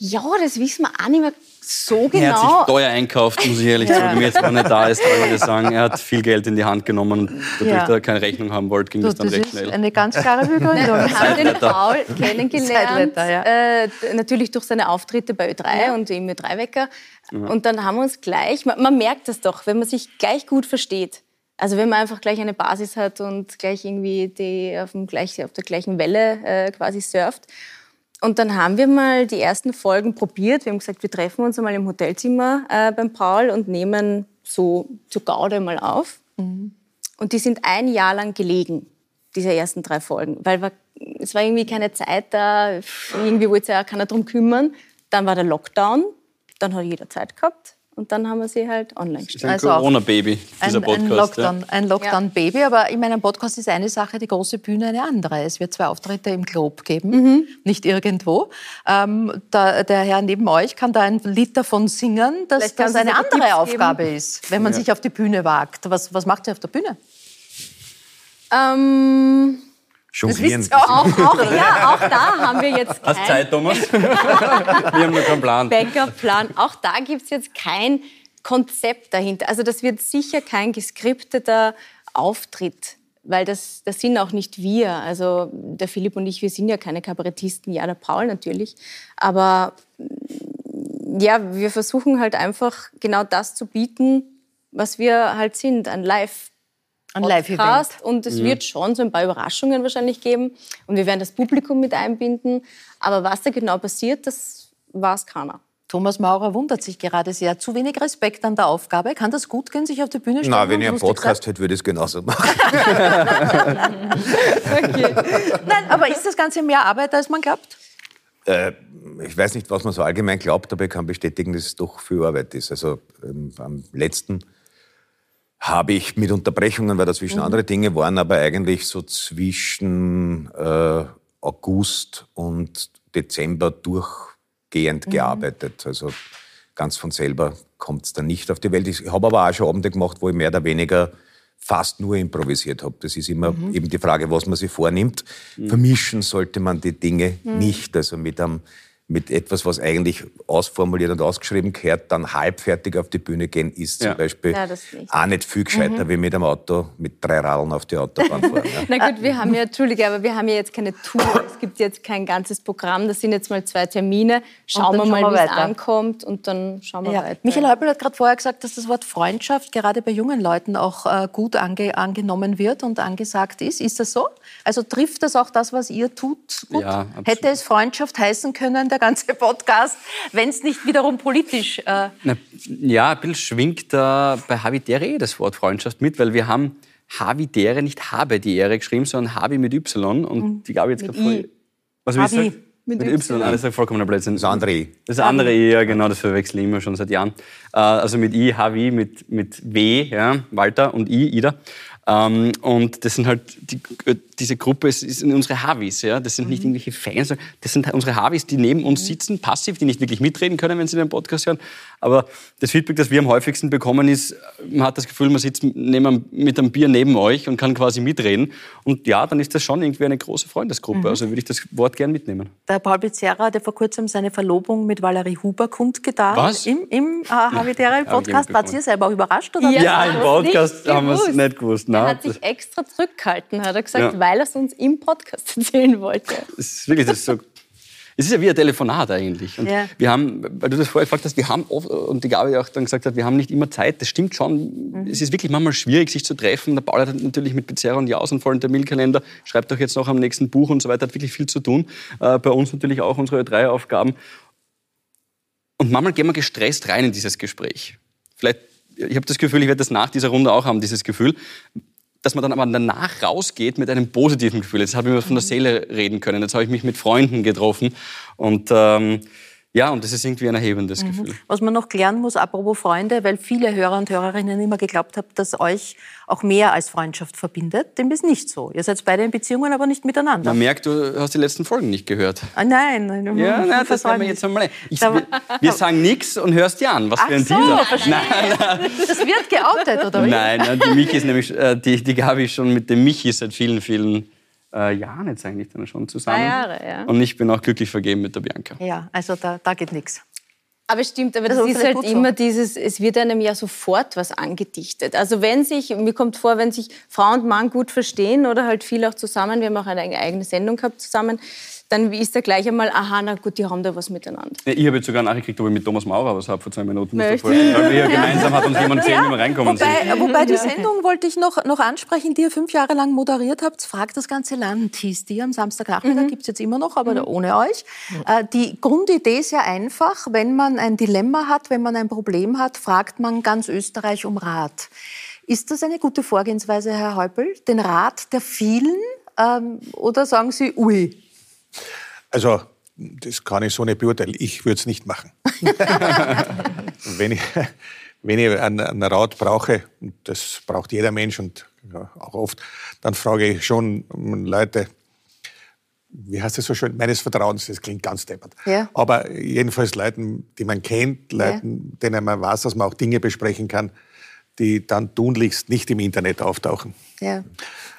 Ja, das wissen wir auch nicht mehr so genau. Er hat sich genau. teuer einkauft, muss ich ehrlich <laughs> ja. sagen. Jetzt, wenn er da ist, kann ich sagen, er hat viel Geld in die Hand genommen und dadurch, ja. dass er keine Rechnung haben wollte, ging du, das dann das recht schnell. eine ganz klare Begründung. <laughs> Wir haben den Paul kennengelernt, ja. äh, natürlich durch seine Auftritte bei Ö3 und im Ö3-Wecker. Und dann haben wir uns gleich, man, man merkt das doch, wenn man sich gleich gut versteht, also wenn man einfach gleich eine Basis hat und gleich irgendwie die auf, dem gleich, auf der gleichen Welle äh, quasi surft. Und dann haben wir mal die ersten Folgen probiert. Wir haben gesagt, wir treffen uns einmal im Hotelzimmer äh, beim Paul und nehmen so zu Gaude mal auf. Mhm. Und die sind ein Jahr lang gelegen, diese ersten drei Folgen. Weil wir, es war irgendwie keine Zeit da, irgendwie wollte sich ja keiner drum kümmern. Dann war der Lockdown, dann hat jeder Zeit gehabt. Und dann haben wir sie halt online gestellt. Das ist ein also Corona-Baby, dieser Podcast. Ein Lockdown, ja. ein Lockdown-Baby. Aber in meinem Podcast ist eine Sache, die große Bühne eine andere. Es wird zwei Auftritte im Globe geben, mhm. nicht irgendwo. Ähm, da, der Herr neben euch kann da ein Lied davon singen, dass das eine andere Aufgabe geben. ist, wenn man ja. sich auf die Bühne wagt. Was, was macht ihr auf der Bühne? Ähm Jonglieren. Auch, <laughs> auch, ja, auch da haben wir jetzt kein... Hast Zeit, Thomas? <laughs> wir haben noch keinen Plan. Backup-Plan. Auch da gibt es jetzt kein Konzept dahinter. Also das wird sicher kein geskripteter Auftritt, weil das, das sind auch nicht wir. Also der Philipp und ich, wir sind ja keine Kabarettisten, ja, der Paul natürlich. Aber ja, wir versuchen halt einfach genau das zu bieten, was wir halt sind, ein Live- Ein Live-Event. Und es wird schon so ein paar Überraschungen wahrscheinlich geben. Und wir werden das Publikum mit einbinden. Aber was da genau passiert, das weiß keiner. Thomas Maurer wundert sich gerade sehr. Zu wenig Respekt an der Aufgabe. Kann das gut gehen, sich auf die Bühne stellen? Na, wenn ich einen Podcast hätte, würde ich es genauso machen. <laughs> sein? Nein, aber ist das Ganze mehr Arbeit, als man glaubt? Äh, ich weiß nicht, was man so allgemein glaubt, aber ich kann bestätigen, dass es doch viel Arbeit ist. Also ähm, am letzten habe ich mit Unterbrechungen, weil dazwischen andere Dinge waren, aber eigentlich so zwischen äh, August und Dezember durchgehend gearbeitet. Also ganz von selber kommt es dann nicht auf die Welt. Ich habe aber auch schon Abende gemacht, wo ich mehr oder weniger fast nur improvisiert habe. Das ist immer eben die Frage, was man sich vornimmt. Vermischen sollte man die Dinge nicht. Also mit, einem, mit etwas, was eigentlich ausformuliert und ausgeschrieben gehört, dann halbfertig auf die Bühne gehen, ist zum Ja. Beispiel Ja, das nicht. auch nicht viel gescheiter, wie mit einem Auto mit drei Radeln auf die Autobahn fahren. Ja. <laughs> Na gut, wir haben ja, Entschuldige, aber wir haben ja jetzt keine Tour. Es gibt jetzt kein ganzes Programm. Das sind jetzt mal zwei Termine. Schauen wir mal, wie es ankommt und dann schauen wir Ja. weiter. Michael Häupl hat gerade vorher gesagt, dass das Wort Freundschaft gerade bei jungen Leuten auch äh, gut ange angenommen wird und angesagt ist. Ist das so? Also trifft das auch das, was ihr tut, gut? Hätte es Freundschaft heißen können, der ganze Podcast, wenn es nicht wiederum politisch... Äh, Na, ja, ein bisschen schwingt da bei Havidere eh das Wort Freundschaft mit, weil wir haben Havidere, nicht habe die Ehre geschrieben, sondern Habi mit Y. Und die Gabi jetzt gerade voll. Was will ich Habi. sagen? Mit, Y. Das ist vollkommener Blödsinn. Das andere I. Das andere I, ja genau, das verwechsel ich immer schon seit Jahren. Äh, also mit I, Havi, mit, mit W, ja, Walter und I, Ida. Ähm, und das sind halt, die, äh, diese Gruppe es sind unsere Havis, ja. Das sind nicht irgendwelche Fans, sondern das sind halt unsere Havis, die neben uns sitzen, passiv, die nicht wirklich mitreden können, wenn sie den Podcast hören. Aber das Feedback, das wir am häufigsten bekommen, ist, man hat das Gefühl, man sitzt neben, mit einem Bier neben euch und kann quasi mitreden. Und ja, dann ist das schon irgendwie eine große Freundesgruppe. Also würde ich das Wort gern mitnehmen. Der Paul Pizzerra hatte vor kurzem seine Verlobung mit Valerie Huber kundgetan. Was? Im, im äh, Havidere Hab ich Podcast. Wart ihr selber auch überrascht? Oder? Ja. Ja, im Podcast haben wir es nicht gewusst. Er Nein, hat sich extra zurückgehalten, hat er gesagt, Ja. weil er es uns im Podcast <laughs> erzählen wollte. Es ist wirklich, das ist so. Es ist ja wie ein Telefonat eigentlich. Und Ja. wir haben, weil du das vorher gefragt hast, wir haben oft, und die Gabi auch dann gesagt hat, wir haben nicht immer Zeit. Das stimmt schon. Es ist wirklich manchmal schwierig, sich zu treffen. Der Paul hat natürlich mit Pizarra und Jaus einen vollen Terminkalender, schreibt auch jetzt noch am nächsten Buch und so weiter, hat wirklich viel zu tun. Äh, bei uns natürlich auch unsere Ö3-Aufgaben. Und manchmal gehen wir gestresst rein in dieses Gespräch. Vielleicht, ich habe das Gefühl, ich werde das nach dieser Runde auch haben, dieses Gefühl, dass man dann aber danach rausgeht mit einem positiven Gefühl. Jetzt habe ich mir von der Seele reden können. Jetzt habe ich mich mit Freunden getroffen. Und ähm, ja, und das ist irgendwie ein erhebendes Gefühl. Was man noch klären muss, apropos Freunde, weil viele Hörer und Hörerinnen immer geglaubt haben, dass euch auch mehr als Freundschaft verbindet. Dem ist nicht so. Ihr seid beide in Beziehungen, aber nicht miteinander. Man merkt, du hast die letzten Folgen nicht gehört. Ah, nein, nein, Ja, na, <laughs> das werden wir jetzt einmal. Ich, wir, wir sagen nichts und hörst dir an. Was für ein so, Teaser. verstehe. Das wird geoutet, oder? Nein, nein, die Michi ist nämlich, äh, die, die Gabi ist schon mit dem Michi seit vielen, vielen äh, Jahren jetzt eigentlich dann schon zusammen. Drei Jahre, ja. Und ich bin auch glücklich vergeben mit der Bianca. Ja, also da, da geht nichts. Aber stimmt, aber Das das ist halt gut so. immer dieses, es wird einem ja sofort was angedichtet. Also wenn sich, mir kommt vor, wenn sich Frau und Mann gut verstehen oder halt viel auch zusammen, wir haben auch eine eigene Sendung gehabt zusammen, dann ist da gleich einmal, aha, na gut, die haben da was miteinander. Ja, Ich habe jetzt sogar nachgekriegt, ob ich mit Thomas Maurer was habe vor zwei Minuten. Weil wir gemeinsam hat uns <laughs> jemand erzählt, wie wir reinkommen sind. Wobei, wobei die Sendung wollte ich noch, noch ansprechen, die ihr fünf Jahre lang moderiert habt. Fragt das ganze Land, hieß die am Samstagnachmittag, Mhm. gibt's jetzt immer noch, aber ohne euch. Äh, die Grundidee ist ja einfach, wenn man ein Dilemma hat, wenn man ein Problem hat, fragt man ganz Österreich um Rat. Ist das eine gute Vorgehensweise, Herr Häupl? Den Rat der vielen? Ähm, oder sagen Sie, ui? Also, das kann ich so nicht beurteilen. Ich würde es nicht machen. <laughs> wenn, ich, wenn ich einen, einen Rat brauche, und das braucht jeder Mensch und ja, auch oft, dann frage ich schon Leute, wie heißt das so schön, meines Vertrauens, das klingt ganz deppert. Ja. Aber jedenfalls Leuten, die man kennt, Leuten, denen man weiß, dass man auch Dinge besprechen kann, die dann tunlichst nicht im Internet auftauchen. Ja.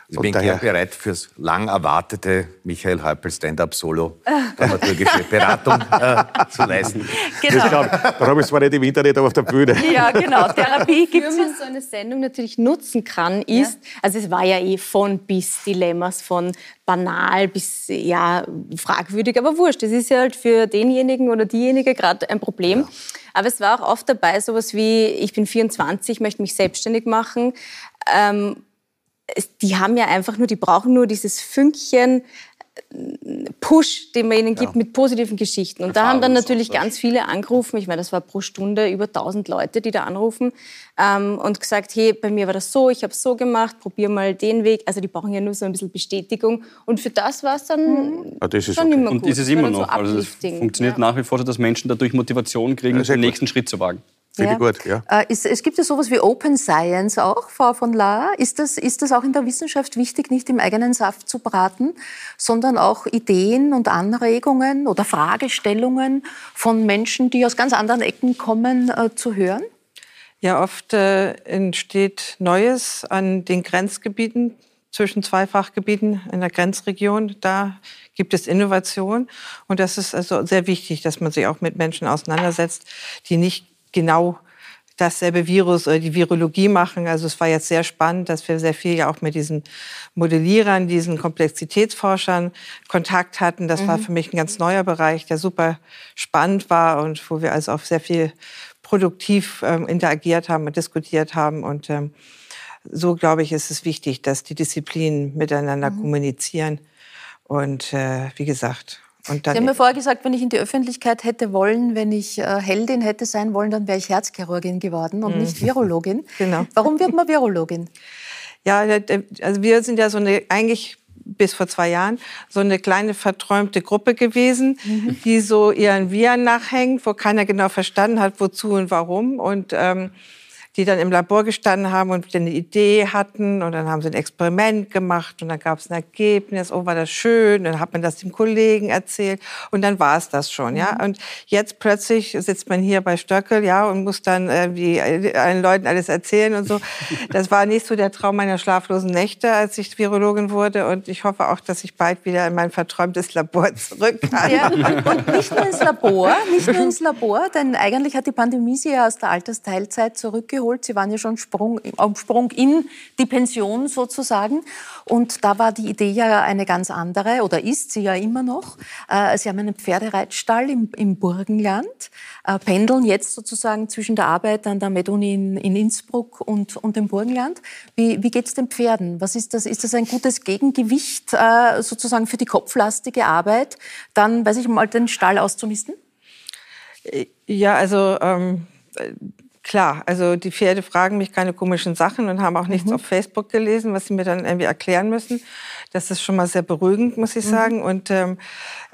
Ich bin gern bereit fürs lang erwartete Michael Häupl Stand-Up-Solo dramaturgische Beratung äh, zu leisten. Genau. Da habe ich zwar nicht im Internet, aber auf der Bühne. Ja, genau. <laughs> Therapie gibt es. Wie man so eine Sendung natürlich nutzen kann, ist, ja. also es war ja eh von bis Dilemmas, von banal bis ja fragwürdig, aber wurscht. Das ist ja halt für denjenigen oder diejenige gerade ein Problem. Ja. Aber es war auch oft dabei sowas wie, ich bin 24, möchte mich selbstständig machen. Ähm, die haben ja einfach nur, die brauchen nur dieses Fünkchen Push, den man ihnen gibt ja. mit positiven Geschichten. Und da haben dann natürlich ganz viele angerufen. Ich meine, das war pro Stunde über 1000 Leute, die da anrufen ähm, und gesagt, hey, bei mir war das so, ich habe es so gemacht, probier mal den Weg. Also die brauchen ja nur so ein bisschen Bestätigung. Und für das war es dann mhm. ja, das ist schon okay. immer gut. Und ist es immer noch. So also das funktioniert ja. nach wie vor so, dass Menschen dadurch Motivation kriegen, den nächsten Schritt zu wagen. Finde ja. gut, ja. Äh, ist, es gibt ja sowas wie Open Science auch, Frau von La. Ist das, ist das auch in der Wissenschaft wichtig, nicht im eigenen Saft zu braten, sondern auch Ideen und Anregungen oder Fragestellungen von Menschen, die aus ganz anderen Ecken kommen, äh, zu hören? Ja, oft äh, entsteht Neues an den Grenzgebieten zwischen zwei Fachgebieten in der Grenzregion. Da gibt es Innovation. Und das ist also sehr wichtig, dass man sich auch mit Menschen auseinandersetzt, die nicht genau dasselbe Virus oder die Virologie machen. Also es war jetzt sehr spannend, dass wir sehr viel ja auch mit diesen Modellierern, diesen Komplexitätsforschern Kontakt hatten. Das mhm. war für mich ein ganz neuer Bereich, der super spannend war und wo wir also auch sehr viel produktiv ähm, interagiert haben und diskutiert haben. Und ähm, so, glaube ich, ist es wichtig, dass die Disziplinen miteinander mhm. kommunizieren. Und äh, wie gesagt, und dann Sie haben mir vorher gesagt, wenn ich in die Öffentlichkeit hätte wollen, wenn ich äh, Heldin hätte sein wollen, dann wäre ich Herzchirurgin geworden und mhm. nicht Virologin. <laughs> genau. Warum wird man Virologin? Ja, also wir sind ja so eine eigentlich bis vor zwei Jahren so eine kleine verträumte Gruppe gewesen, mhm. die so ihren Viren nachhängt, wo keiner genau verstanden hat, wozu und warum. Und ähm, die dann im Labor gestanden haben und eine Idee hatten und dann haben sie ein Experiment gemacht und dann gab es ein Ergebnis, oh war das schön, dann hat man das dem Kollegen erzählt und dann war es das schon, ja. Mhm. Und jetzt plötzlich sitzt man hier bei Stöckel, ja, und muss dann irgendwie allen Leuten alles erzählen und so. <laughs> Das war nicht so der Traum meiner schlaflosen Nächte, als ich Virologin wurde und ich hoffe auch, dass ich bald wieder in mein verträumtes Labor zurück kann. Ja, und nicht nur ins Labor, nicht nur ins Labor, denn eigentlich hat die Pandemie sie ja aus der Altersteilzeit zurückgeholt geholt. Sie waren ja schon Sprung, auf Sprung in die Pension sozusagen. Und da war die Idee ja eine ganz andere, oder ist sie ja immer noch. Äh, sie haben einen Pferdereitstall im, im Burgenland, äh, pendeln jetzt sozusagen zwischen der Arbeit an der Med-Uni in, in, Innsbruck und, und dem Burgenland. Wie, wie geht es den Pferden? Was ist das? Ist das ein gutes Gegengewicht äh, sozusagen für die kopflastige Arbeit, dann, weiß ich mal, den Stall auszumisten? Ja, also ähm, Klar, also die Pferde fragen mich keine komischen Sachen und haben auch nichts mhm. auf Facebook gelesen, was sie mir dann irgendwie erklären müssen. Das ist schon mal sehr beruhigend, muss ich mhm. sagen. Und ähm,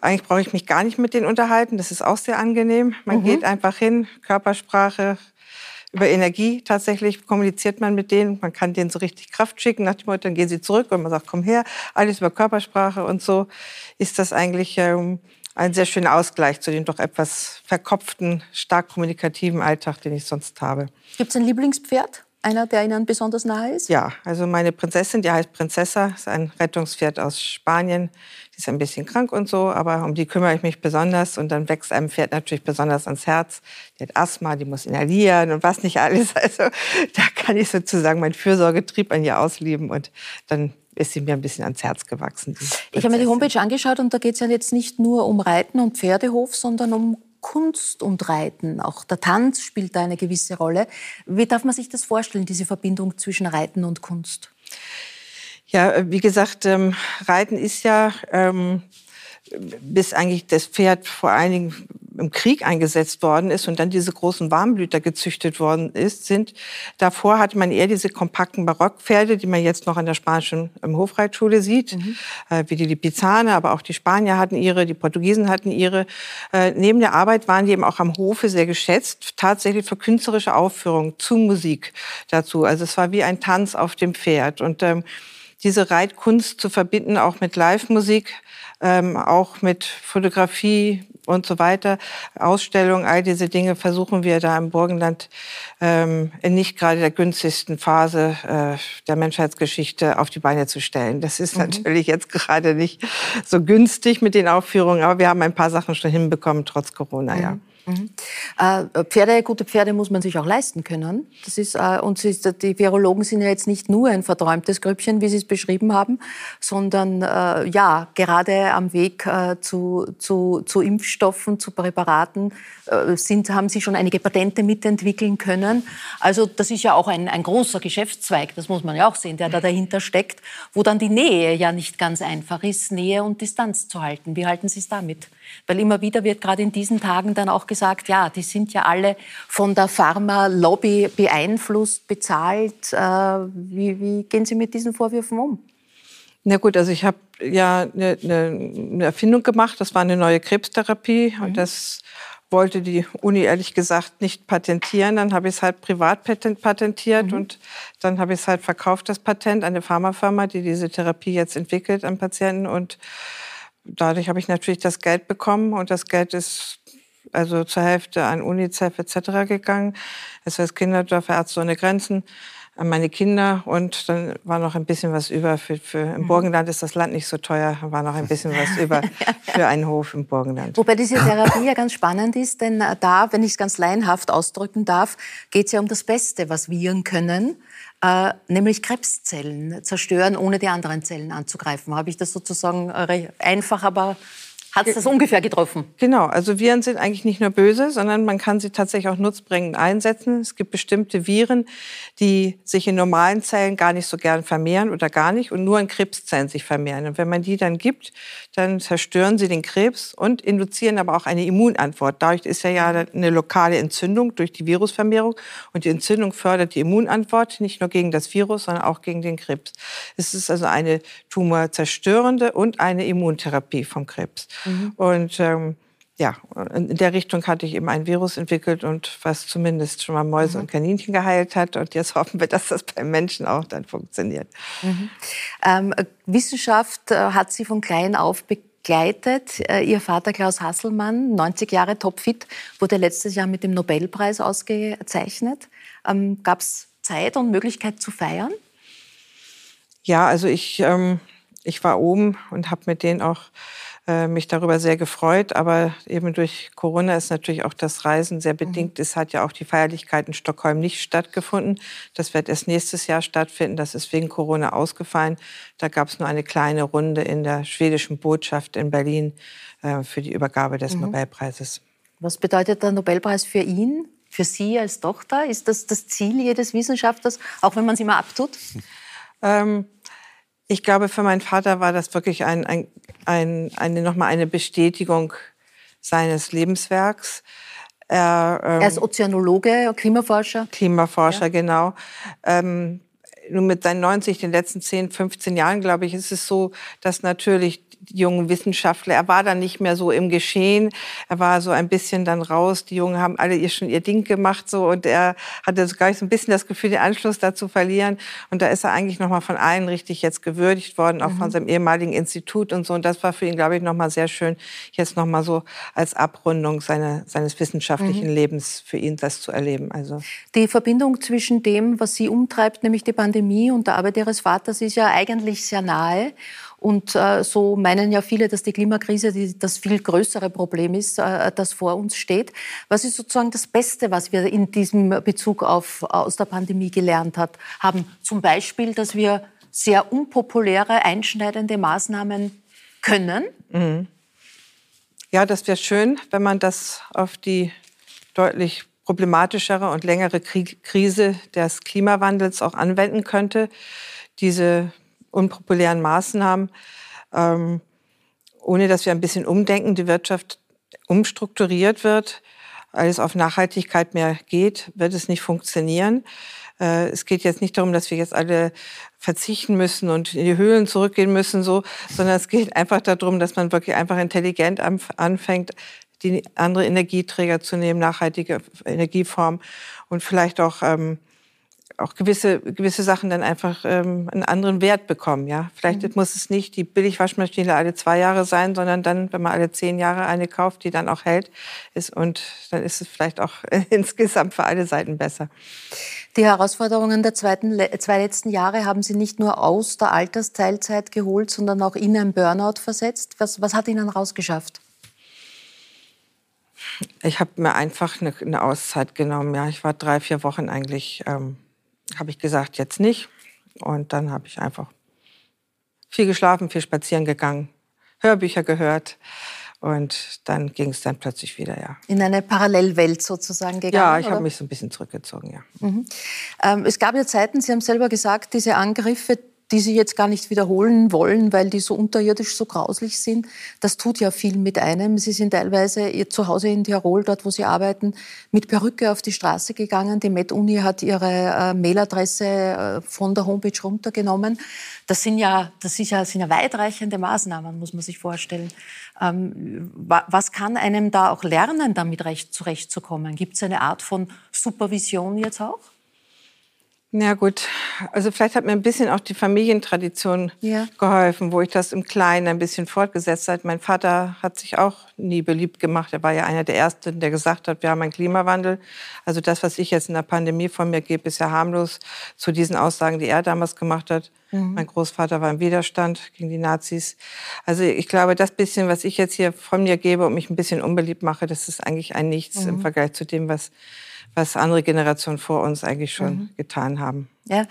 eigentlich brauche ich mich gar nicht mit denen unterhalten. Das ist auch sehr angenehm. Man mhm. geht einfach hin, Körpersprache, über Energie tatsächlich kommuniziert man mit denen. Man kann denen so richtig Kraft schicken. Nach dem Motto, dann gehen sie zurück und man sagt, komm her. Alles über Körpersprache und so ist das eigentlich ähm, ein sehr schöner Ausgleich zu dem doch etwas verkopften, stark kommunikativen Alltag, den ich sonst habe. Gibt es ein Lieblingspferd? Einer, der Ihnen besonders nahe ist? Ja, also meine Prinzessin, die heißt Prinzessa, ist ein Rettungspferd aus Spanien. Die ist ein bisschen krank und so, aber um die kümmere ich mich besonders. Und dann wächst einem Pferd natürlich besonders ans Herz. Die hat Asthma, die muss inhalieren und was nicht alles. <laughs> Also da kann ich sozusagen meinen Fürsorgetrieb an ihr ausleben und dann ist sie mir ein bisschen ans Herz gewachsen. Ich habe mir die Homepage angeschaut und da geht es ja jetzt nicht nur um Reiten und Pferdehof, sondern um Kunst und Reiten. Auch der Tanz spielt da eine gewisse Rolle. Wie darf man sich das vorstellen, diese Verbindung zwischen Reiten und Kunst? Ja, wie gesagt, ähm, Reiten ist ja ähm, bis eigentlich das Pferd vor allen Dingen im Krieg eingesetzt worden ist und dann diese großen Warmblüter gezüchtet worden ist, sind. Davor hatte man eher diese kompakten Barockpferde, die man jetzt noch an der spanischen Hofreitschule sieht, mhm. äh, wie die Lipizzaner, aber auch die Spanier hatten ihre, die Portugiesen hatten ihre. Äh, neben der Arbeit waren die eben auch am Hofe sehr geschätzt, tatsächlich für künstlerische Aufführungen zu Musik dazu. Also es war wie ein Tanz auf dem Pferd und ähm, diese Reitkunst zu verbinden, auch mit Live-Musik, ähm, auch mit Fotografie, und so weiter, Ausstellungen, all diese Dinge versuchen wir da im Burgenland ähm, in nicht gerade der günstigsten Phase äh, der Menschheitsgeschichte auf die Beine zu stellen. Das ist mhm. natürlich jetzt gerade nicht so günstig mit den Aufführungen, aber wir haben ein paar Sachen schon hinbekommen, trotz Corona, mhm. ja. Mhm. Äh, Pferde, gute Pferde muss man sich auch leisten können. Das ist, äh, und die Virologen sind ja jetzt nicht nur ein verträumtes Grüppchen, wie Sie es beschrieben haben, sondern äh, ja, gerade am Weg zu, zu, zu Impfstoffen, zu Präparaten sind, haben sie schon einige Patente mitentwickeln können. Also das ist ja auch ein, ein großer Geschäftszweig, das muss man ja auch sehen, der da dahinter steckt, wo dann die Nähe ja nicht ganz einfach ist, Nähe und Distanz zu halten. Wie halten Sie es damit? Weil immer wieder wird gerade in diesen Tagen dann auch gesagt, ja, die sind ja alle von der Pharma-Lobby beeinflusst, bezahlt. Äh, wie, wie gehen Sie mit diesen Vorwürfen um? Na gut, also ich habe ja eine, eine, Erfindung gemacht, das war eine neue Krebstherapie mhm. und das wollte die Uni ehrlich gesagt nicht patentieren. Dann habe ich es halt privat patentiert mhm. und dann habe ich es halt verkauft, das Patent, an eine Pharmafirma, die diese Therapie jetzt entwickelt an Patienten und dadurch habe ich natürlich das Geld bekommen und das Geld ist also zur Hälfte an UNICEF etc. gegangen. Es heißt Kinderdorf, Ärzte ohne Grenzen, an meine Kinder und dann war noch ein bisschen was über. Für, für Im mhm. Burgenland ist das Land nicht so teuer, war noch ein bisschen was über <laughs> für einen Hof im Burgenland. Wobei diese Therapie ja ganz spannend ist, denn äh, da, wenn ich es ganz laienhaft ausdrücken darf, geht es ja um das Beste, was Viren können äh, nämlich Krebszellen zerstören, ohne die anderen Zellen anzugreifen. Habe ich das sozusagen einfach, aber hat es das ungefähr getroffen? Genau, also Viren sind eigentlich nicht nur böse, sondern man kann sie tatsächlich auch nutzbringend einsetzen. Es gibt bestimmte Viren, die sich in normalen Zellen gar nicht so gern vermehren oder gar nicht und nur in Krebszellen sich vermehren. Und wenn man die dann gibt, dann zerstören sie den Krebs und induzieren aber auch eine Immunantwort. Dadurch ist ja ja eine lokale Entzündung durch die Virusvermehrung und die Entzündung fördert die Immunantwort nicht nur gegen das Virus, sondern auch gegen den Krebs. Es ist also eine tumorzerstörende und eine Immuntherapie vom Krebs. Mhm. Und ähm, ja, in der Richtung hatte ich eben ein Virus entwickelt und was zumindest schon mal Mäuse mhm. und Kaninchen geheilt hat. Und jetzt <laughs> hoffen wir, dass das beim Menschen auch dann funktioniert. Mhm. Ähm, Wissenschaft äh, hat Sie von klein auf begleitet. Äh, Ihr Vater Klaus Hasselmann, 90 Jahre topfit, wurde letztes Jahr mit dem Nobelpreis ausgezeichnet. Ähm, Gab es Zeit und Möglichkeit zu feiern? Ja, also ich, ähm, ich war oben und habe mit denen auch äh, mich darüber sehr gefreut. Aber eben durch Corona ist natürlich auch das Reisen sehr mhm. bedingt. Mhm. Es hat ja auch die Feierlichkeit in Stockholm nicht stattgefunden. Das wird erst nächstes Jahr stattfinden. Das ist wegen Corona ausgefallen. Da gab es nur eine kleine Runde in der schwedischen Botschaft in Berlin äh, für die Übergabe des mhm. Nobelpreises. Was bedeutet der Nobelpreis für ihn? Für Sie als Tochter? Ist das das Ziel jedes Wissenschaftlers, auch wenn man es immer abtut? Ähm, ich glaube, für meinen Vater war das wirklich ein, ein, ein, eine, nochmal eine Bestätigung seines Lebenswerks. Er, ähm, er ist Ozeanologe, Klimaforscher. Klimaforscher, ja. genau. Ähm, nun mit seinen 90, den letzten 10, 15 Jahren, glaube ich, ist es so, dass natürlich jungen Wissenschaftler. Er war dann nicht mehr so im Geschehen. Er war so ein bisschen dann raus. Die Jungen haben alle ihr schon ihr Ding gemacht so und er hatte so gar nicht so ein bisschen das Gefühl, den Anschluss da zu verlieren. Und da ist er eigentlich noch mal von allen richtig jetzt gewürdigt worden, auch mhm. von seinem ehemaligen Institut und so. Und das war für ihn, glaube ich, noch mal sehr schön, jetzt noch mal so als Abrundung seine, seines wissenschaftlichen mhm. Lebens für ihn das zu erleben. Also die Verbindung zwischen dem, was Sie umtreibt, nämlich die Pandemie und der Arbeit Ihres Vaters, ist ja eigentlich sehr nahe. Und äh, so meinen ja viele, dass die Klimakrise die, das viel größere Problem ist, äh, das vor uns steht. Was ist sozusagen das Beste, was wir in diesem Bezug auf, aus der Pandemie gelernt hat, haben? Zum Beispiel, dass wir sehr unpopuläre, einschneidende Maßnahmen können. Mhm. Ja, das wäre schön, wenn man das auf die deutlich problematischere und längere Krise des Klimawandels auch anwenden könnte. Diese unpopulären Maßnahmen, ähm, ohne dass wir ein bisschen umdenken, die Wirtschaft umstrukturiert wird, alles auf Nachhaltigkeit mehr geht, wird es nicht funktionieren. Äh, es geht jetzt nicht darum, dass wir jetzt alle verzichten müssen und in die Höhlen zurückgehen müssen, so, sondern es geht einfach darum, dass man wirklich einfach intelligent anfängt, die andere Energieträger zu nehmen, nachhaltige Energieformen und vielleicht auch ähm, auch gewisse, gewisse Sachen dann einfach ähm, einen anderen Wert bekommen. Ja? Vielleicht mhm. muss es nicht die Billigwaschmaschine alle zwei Jahre sein, sondern dann, wenn man alle zehn Jahre eine kauft, die dann auch hält, ist, und dann ist es vielleicht auch <laughs> insgesamt für alle Seiten besser. Die Herausforderungen der zweiten, zwei letzten Jahre haben Sie nicht nur aus der Altersteilzeit geholt, sondern auch in ein Burnout versetzt. Was, was hat Ihnen rausgeschafft? Ich habe mir einfach eine, eine, Auszeit genommen. Ja, ich war drei, vier Wochen eigentlich, ähm, habe ich gesagt, jetzt nicht. Und dann habe ich einfach viel geschlafen, viel spazieren gegangen, Hörbücher gehört. Und dann ging es dann plötzlich wieder, ja. In eine Parallelwelt sozusagen gegangen? Ja, ich habe mich so ein bisschen zurückgezogen, ja. Mhm. Ähm, es gab ja Zeiten, Sie haben selber gesagt, diese Angriffe, die Sie jetzt gar nicht wiederholen wollen, weil die so unterirdisch so grauslich sind. Das tut ja viel mit einem. Sie sind teilweise zu Hause in Tirol, dort wo Sie arbeiten, mit Perücke auf die Straße gegangen. Die Med-Uni hat ihre äh, Mailadresse äh, von der Homepage runtergenommen. Das sind ja, das ist ja, sind ja weitreichende Maßnahmen, muss man sich vorstellen. Ähm, was kann einem da auch lernen, damit recht zurechtzukommen? Gibt es eine Art von Supervision jetzt auch? Ja gut, also vielleicht hat mir ein bisschen auch die Familientradition ja. geholfen, wo ich das im Kleinen ein bisschen fortgesetzt habe. Mein Vater hat sich auch nie beliebt gemacht. Er war ja einer der Ersten, der gesagt hat, wir haben einen Klimawandel. Also das, was ich jetzt in der Pandemie von mir gebe, ist ja harmlos zu diesen Aussagen, die er damals gemacht hat. Mhm. Mein Großvater war im Widerstand gegen die Nazis. Also ich glaube, das bisschen, was ich jetzt hier von mir gebe und mich ein bisschen unbeliebt mache, das ist eigentlich ein Nichts mhm. im Vergleich zu dem, was was andere Generationen vor uns eigentlich schon mhm. getan haben. Ja.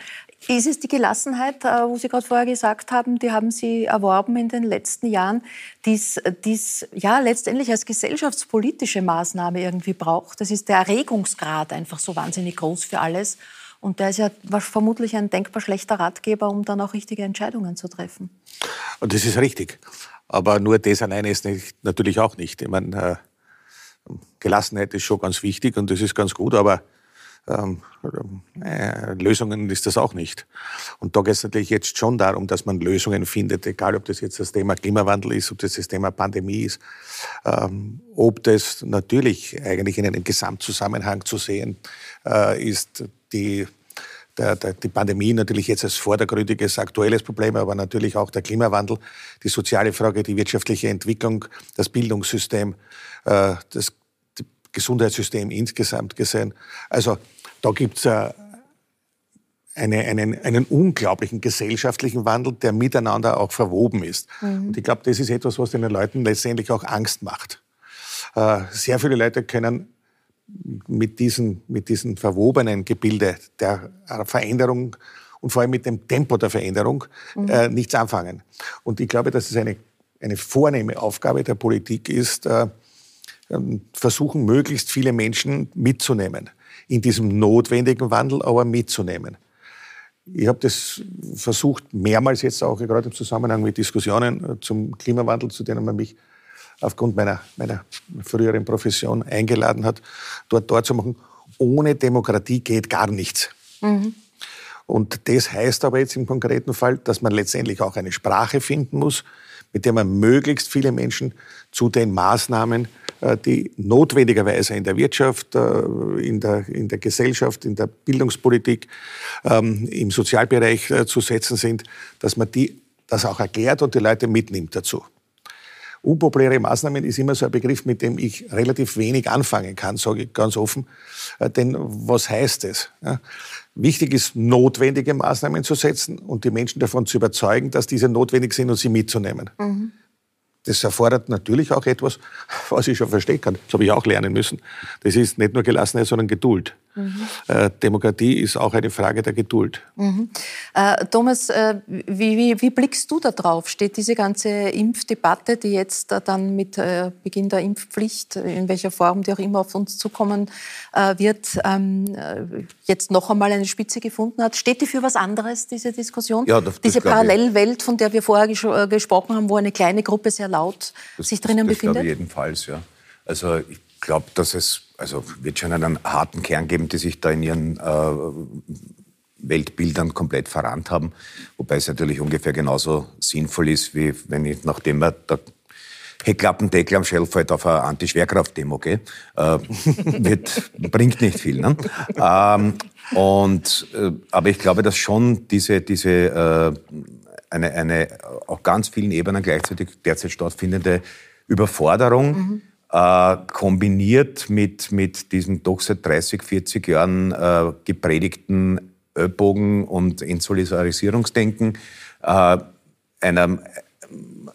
Ist es die Gelassenheit, äh, wo Sie gerade vorher gesagt haben, die haben Sie erworben in den letzten Jahren, die es ja letztendlich als gesellschaftspolitische Maßnahme irgendwie braucht? Das ist der Erregungsgrad einfach so wahnsinnig groß für alles. Und der ist ja vermutlich ein denkbar schlechter Ratgeber, um dann auch richtige Entscheidungen zu treffen. Und das ist richtig. Aber nur das alleine ist nicht, natürlich auch nicht. Ich meine, äh, Gelassenheit ist schon ganz wichtig und das ist ganz gut, aber ähm, äh, Lösungen ist das auch nicht. Und da geht es natürlich jetzt schon darum, dass man Lösungen findet, egal ob das jetzt das Thema Klimawandel ist, ob das das Thema Pandemie ist, ähm, ob das natürlich eigentlich in einem Gesamtzusammenhang zu sehen äh, ist, die der, der, die Pandemie natürlich jetzt als vordergründiges aktuelles Problem, aber natürlich auch der Klimawandel, die soziale Frage, die wirtschaftliche Entwicklung, das Bildungssystem, äh, das Gesundheitssystem insgesamt gesehen. Also da gibt's äh, eine, einen, einen unglaublichen gesellschaftlichen Wandel, der miteinander auch verwoben ist. Mhm. Und ich glaube, das ist etwas, was den Leuten letztendlich auch Angst macht. Äh, sehr viele Leute können mit diesen, mit diesen verwobenen Gebilde der Veränderung und vor allem mit dem Tempo der Veränderung mhm. äh, nichts anfangen. Und ich glaube, dass es eine, eine vornehme Aufgabe der Politik ist, äh, ähm, versuchen, möglichst viele Menschen mitzunehmen. In diesem notwendigen Wandel aber mitzunehmen. Ich habe das versucht, mehrmals jetzt auch, gerade im Zusammenhang mit Diskussionen äh, zum Klimawandel, zu denen man mich aufgrund meiner, meiner früheren Profession eingeladen hat, dort dort zu machen. Ohne Demokratie geht gar nichts. Mhm. Und das heißt aber jetzt im konkreten Fall, dass man letztendlich auch eine Sprache finden muss, mit der man möglichst viele Menschen zu den Maßnahmen, äh, die notwendigerweise in der Wirtschaft, äh, in der, in der Gesellschaft, in der Bildungspolitik, ähm, im Sozialbereich äh, zu setzen sind, dass man die, das auch erklärt und die Leute mitnimmt dazu. Unpopuläre Maßnahmen ist immer so ein Begriff, mit dem ich relativ wenig anfangen kann, sage ich ganz offen. Äh, denn was heißt es? Wichtig ist, notwendige Maßnahmen zu setzen und die Menschen davon zu überzeugen, dass diese notwendig sind und sie mitzunehmen. Mhm. Das erfordert natürlich auch etwas, <laughs> was ich schon verstehen kann. Das habe ich auch lernen müssen. Das ist nicht nur Gelassenheit, sondern Geduld. Mhm. Äh, Demokratie ist auch eine Frage der Geduld. Mhm. Äh, Thomas, äh, wie, wie, wie, blickst du da drauf? Steht diese ganze Impfdebatte, die jetzt äh, dann mit äh, Beginn der Impfpflicht, in welcher Form die auch immer auf uns zukommen äh, wird, ähm, jetzt noch einmal eine Spitze gefunden hat? Steht die für was anderes, diese Diskussion? Ja, das, diese Parallelwelt, von der wir vorher ges gesprochen haben, wo eine kleine Gruppe sehr laut das, sich drinnen das, das befindet? jedenfalls, ja. Also ich glaube, dass es also wird schon einen harten Kern geben, die sich da in ihren äh, Weltbildern komplett verrannt haben. Wobei es natürlich ungefähr genauso sinnvoll ist, wie wenn ich, nachdem er der Heckklappendeckel am Shelf halt auf eine Anti-Schwerkraft-Demo gehe, äh, <laughs> wird, bringt nicht viel. Ne? Ähm, Und, äh, aber ich glaube, dass schon diese, diese äh, eine, eine auf ganz vielen Ebenen gleichzeitig derzeit stattfindende Überforderung mhm. Äh, kombiniert mit, mit diesem doch seit 30, 40 Jahren äh, gepredigten Ellbogen- und Entsolidarisierungsdenken, äh, einer,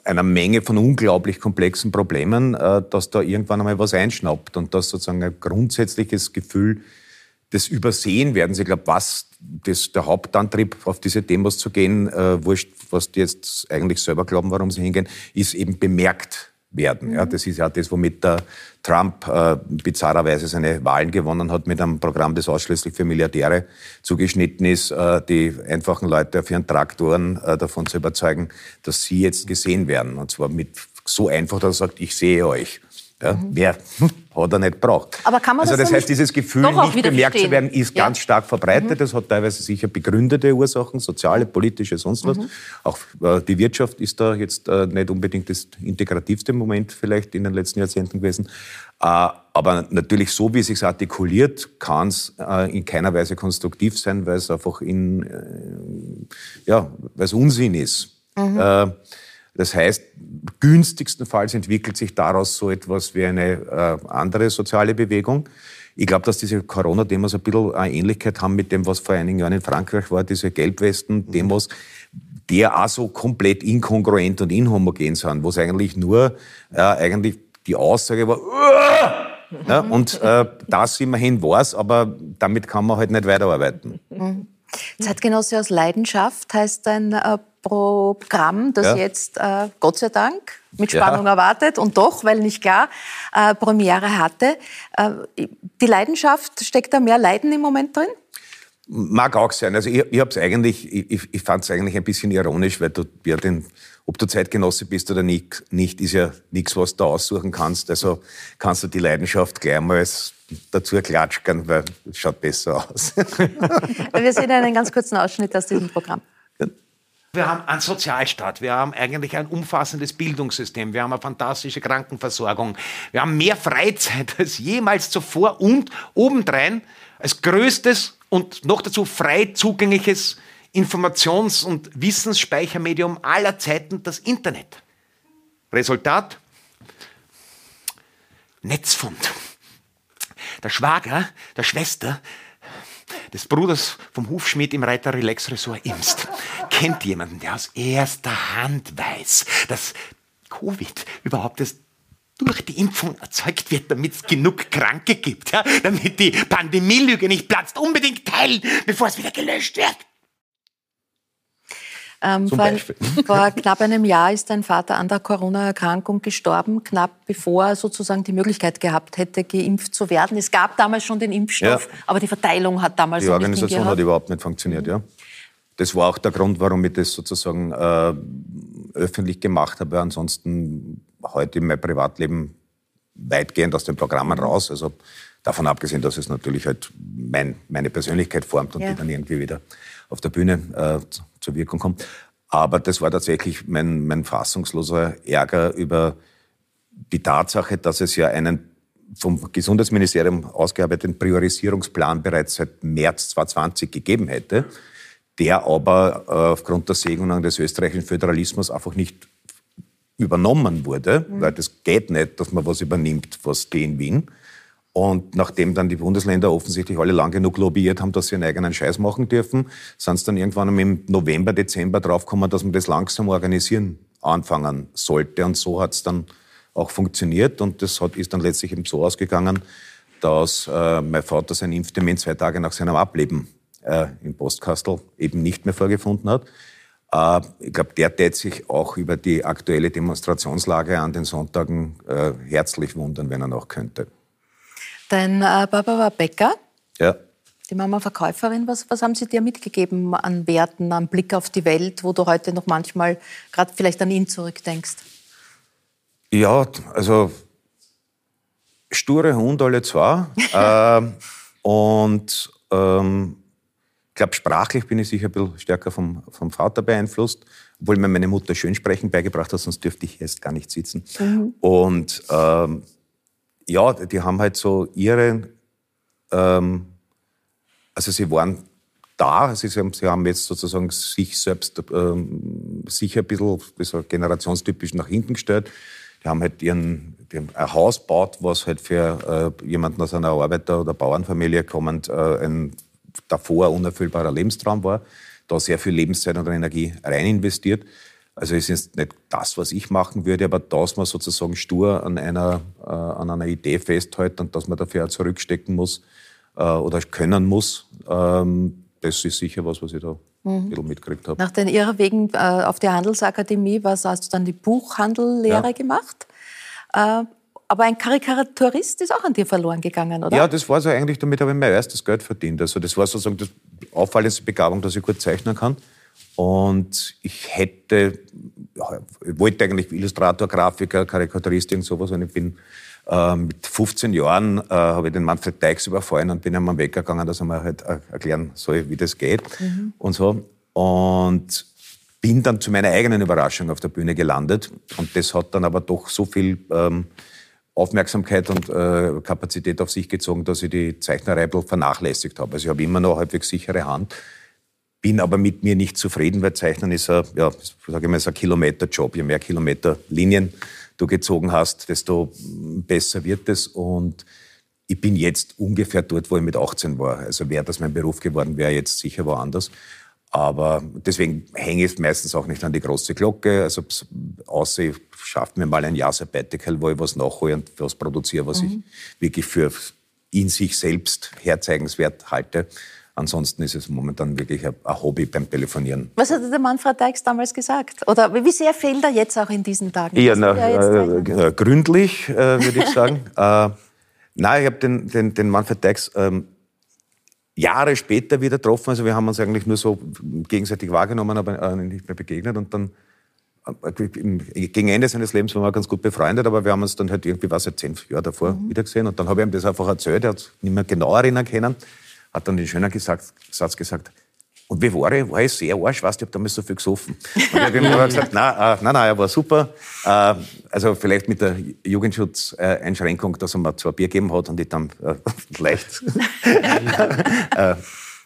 einer Menge von unglaublich komplexen Problemen, äh, dass da irgendwann einmal was einschnappt und dass sozusagen ein grundsätzliches Gefühl des Übersehen werden. Ich glaube, was das, der Hauptantrieb, auf diese Demos zu gehen, äh, wurscht, was die jetzt eigentlich selber glauben, warum sie hingehen, ist eben bemerkt werden. Ja, das ist ja das, womit der Trump äh, bizarrerweise seine Wahlen gewonnen hat mit einem Programm, das ausschließlich für Milliardäre zugeschnitten ist, äh, die einfachen Leute auf ihren Traktoren äh, davon zu überzeugen, dass sie jetzt gesehen werden. Und zwar mit so einfach, dass er sagt, ich sehe euch. Ja, mhm. Wer hat er nicht braucht. Aber kann man also das, das heißt, dieses Gefühl, nicht bemerkt zu werden, ist ja. ganz stark verbreitet. Mhm. Das hat teilweise sicher begründete Ursachen, soziale, politische, sonst was. Mhm. Auch äh, die Wirtschaft ist da jetzt äh, nicht unbedingt das integrativste Moment vielleicht in den letzten Jahrzehnten gewesen. Äh, aber natürlich so, wie es sich artikuliert, kann es äh, in keiner Weise konstruktiv sein, weil es einfach in, äh, ja, weil es Unsinn ist. Mhm. Das heißt, günstigstenfalls entwickelt sich daraus so etwas wie eine äh, andere soziale Bewegung. Ich glaube, dass diese Corona-Demos ein bisschen eine Ähnlichkeit haben mit dem, was vor einigen Jahren in Frankreich war, diese Gelbwesten-Demos, die auch so komplett inkongruent und inhomogen sind, wo es eigentlich nur äh, eigentlich die Aussage war, Uah! ja, und äh, das immerhin war es, aber damit kann man halt nicht weiterarbeiten. Mhm. Zeitgenosse aus Leidenschaft heißt ein äh, Programm, das ja. jetzt äh, Gott sei Dank mit Spannung ja. erwartet und doch, weil nicht klar, äh, Premiere hatte. Äh, die Leidenschaft, steckt da mehr Leiden im Moment drin? Mag auch sein. Also ich, ich, eigentlich, ich, ich fand es eigentlich ein bisschen ironisch, weil du ja den, ob du Zeitgenosse bist oder nicht, nicht ist ja nichts, was du aussuchen kannst. Also kannst du die Leidenschaft gleich mal dazu klatschen, weil es schaut besser aus. <laughs> Wir sehen einen ganz kurzen Ausschnitt aus diesem Programm. Wir haben einen Sozialstaat, wir haben eigentlich ein umfassendes Bildungssystem, wir haben eine fantastische Krankenversorgung, wir haben mehr Freizeit <laughs> als jemals zuvor und obendrein als größtes und noch dazu frei zugängliches Informations- und Wissensspeichermedium aller Zeiten das Internet. Resultat? Netzfund. Der Schwager der Schwester des Bruders vom Hufschmied im Reiter Relax Resort Imst <laughs> kennt jemanden, der aus erster Hand weiß, dass Covid überhaupt erst durch die Impfung erzeugt wird, damit es genug Kranke gibt, ja? damit die Pandemielüge nicht platzt. Unbedingt teilen, bevor es wieder gelöscht wird. Ähm, vor, <laughs> vor, knapp einem Jahr ist dein Vater an der Corona-Erkrankung gestorben, knapp bevor er sozusagen die Möglichkeit gehabt hätte, geimpft zu werden. Es gab damals schon den Impfstoff, ja. aber die Verteilung hat damals Die Organisation hat überhaupt nicht funktioniert, mhm. ja. Das war auch der Grund, warum ich das sozusagen äh, öffentlich gemacht habe. Ansonsten heute in meinem Privatleben weitgehend aus den Programmen raus. Also davon abgesehen, dass es natürlich halt mein, meine Persönlichkeit formt und ja. die dann irgendwie wieder auf der Bühne äh, zur Wirkung kommt. Aber das war tatsächlich mein, mein fassungsloser Ärger über die Tatsache, dass es ja einen vom Gesundheitsministerium ausgearbeiteten Priorisierungsplan bereits seit März 2020 gegeben hätte, der aber äh, aufgrund der Segnung des österreichischen Föderalismus einfach nicht übernommen wurde, mhm. weil das geht nicht, dass man was übernimmt, was geht in Wien. Und nachdem dann die Bundesländer offensichtlich alle lang genug lobbyiert haben, dass sie einen eigenen Scheiß machen dürfen, sind es dann irgendwann im November, Dezember draufgekommen, dass man das langsam organisieren anfangen sollte. Und so hat es dann auch funktioniert. Und das hat, ist dann letztlich eben so ausgegangen, dass äh, mein Vater seinen Impftermin zwei Tage nach seinem Ableben äh, im Postkastel eben nicht mehr vorgefunden hat. Äh, ich glaube, der tät sich auch über die aktuelle Demonstrationslage an den Sonntagen äh, herzlich wundern, wenn er noch könnte. Dein äh, Papa war Bäcker. Ja. Die Mama Verkäuferin. Was, was haben Sie dir mitgegeben an Werten, an Blick auf die Welt, wo du heute noch manchmal gerade vielleicht an ihn zurückdenkst? Ja, also sture Hund alle zwei. <laughs> ähm, und ähm, ich glaube, sprachlich bin ich sicher ein bisschen stärker vom, vom Vater beeinflusst, obwohl mir meine Mutter Schönsprechen beigebracht hat, sonst dürfte ich jetzt gar nicht sitzen. Mhm. Und ähm, ja, die haben halt so ihre, ähm, Also sie waren da, sie, sie haben jetzt sozusagen sich selbst ähm, sicher ein bisschen so generationstypisch nach hinten gestellt. Die haben halt ihren, haben ein Haus gebaut, was halt für äh, jemanden aus einer Arbeiter- oder Bauernfamilie kommend äh, ein davor unerfüllbarer Lebenstraum war. Da sehr viel Lebenszeit und Energie rein investiert. Also es ist nicht das, was ich machen würde, aber dass man sozusagen stur an einer, äh, an einer Idee festhält und dass man dafür auch zurückstecken muss äh, oder können muss, ähm, das ist sicher was, was ich da mhm. ein bisschen mitgekriegt habe. Nach den Irrwegen äh, auf der Handelsakademie was, hast du dann die Buchhandellehre ja. gemacht. Äh, aber ein Karikaturist ist auch an dir verloren gegangen, oder? Ja, das war so eigentlich, damit habe ich mein erstes Geld verdient. Also das war sozusagen die auffallendste Begabung, dass ich gut zeichnen kann. Und ich hätte, ich wollte eigentlich Illustrator, Grafiker, Karikaturist, irgend sowas. Und ich bin äh, mit 15 Jahren, äh, habe ich den Manfred Deix überfallen und bin ihm weggegangen, dass er mir halt äh, erklären soll, wie das geht mhm. und so. Und bin dann zu meiner eigenen Überraschung auf der Bühne gelandet. Und das hat dann aber doch so viel ähm, Aufmerksamkeit und äh, Kapazität auf sich gezogen, dass ich die Zeichnerei vernachlässigt habe. Also ich habe immer noch halbwegs sichere Hand, bin aber mit mir nicht zufrieden, weil Zeichnen ist ein, ja, sage ich mal, ein Kilometerjob. Je mehr Kilometer Linien du gezogen hast, desto besser wird es. Und ich bin jetzt ungefähr dort, wo ich mit 18 war. Also wäre das mein Beruf geworden, wäre jetzt sicher woanders. Aber deswegen hänge ich meistens auch nicht an die große Glocke. Also außer ich schaffe mir mal ein Jahr Sabbatical, wo ich was nachhole und was produziere, was mhm. ich wirklich für in sich selbst herzeigenswert halte. Ansonsten ist es momentan wirklich ein Hobby beim Telefonieren. Was hat der Manfred Deix damals gesagt? Oder wie sehr fehlt er jetzt auch in diesen Tagen? Eher na, äh, äh, gründlich, äh, würde ich sagen. <laughs> äh, nein, ich habe den, den, den Manfred Deix ähm, Jahre später wieder getroffen. Also wir haben uns eigentlich nur so gegenseitig wahrgenommen, aber äh, nicht mehr begegnet. Und dann äh, gegen Ende seines Lebens waren wir ganz gut befreundet, aber wir haben uns dann halt irgendwie, was seit zehn Jahren davor mhm. wiedergesehen. Und dann habe ich ihm das einfach erzählt. Er hat es nicht mehr genau erinnern können. Hat dann den schönen gesagt, Satz gesagt, und wie war ich? War ich sehr arsch, weißt du, ich habe damals so viel gesoffen. Und ich habe gesagt, nein, nein, nein, er war super. Äh, also vielleicht mit der Jugendschutzeinschränkung, dass er mir zwei Bier gegeben hat und ich dann äh, <laughs> leicht äh,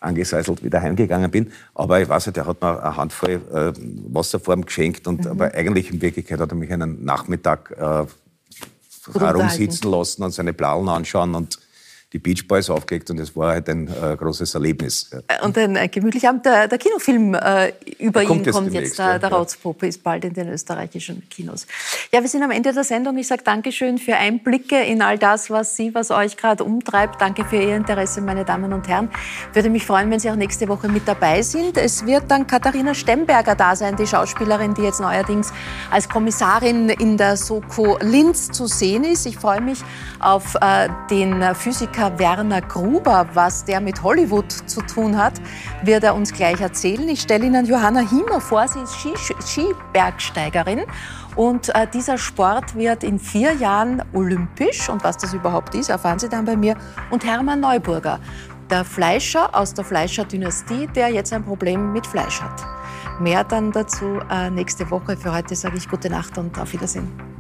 angeseiselt wieder heimgegangen bin. Aber ich weiß nicht, er hat mir eine Handvoll Wasserform geschenkt und mhm. aber eigentlich in Wirklichkeit hat er mich einen Nachmittag herumsitzen lassen und seine Blauen anschauen und die Beach Boys aufgelegt und es war halt ein äh, großes Erlebnis. Äh, und ein, ein gemütlicher Abend. Der, der Kinofilm äh, über kommt ihn kommt jetzt, der, der Rauzpuppe, ist bald in den österreichischen Kinos. Ja, wir sind am Ende der Sendung. Ich sage Dankeschön für Einblicke in all das, was Sie, was euch gerade umtreibt. Danke für Ihr Interesse, meine Damen und Herren. Würde mich freuen, wenn Sie auch nächste Woche mit dabei sind. Es wird dann Katharina Stemberger da sein, die Schauspielerin, die jetzt neuerdings als Kommissarin in der Soko Linz zu sehen ist. Ich freue mich auf äh, den Physiker Musiker Werner Gruber. Was der mit Hollywood zu tun hat, wird er uns gleich erzählen. Ich stelle Ihnen Johanna Himmer vor. Sie ist Skibergsteigerin. Und äh, dieser Sport wird in vier Jahren olympisch. Und was das überhaupt ist, erfahren Sie dann bei mir. Und Hermann Neuburger, der Fleischer aus der Fleischer-Dynastie, der jetzt ein Problem mit Fleisch hat. Mehr dann dazu äh, nächste Woche. Für heute sage ich gute Nacht und auf Wiedersehen.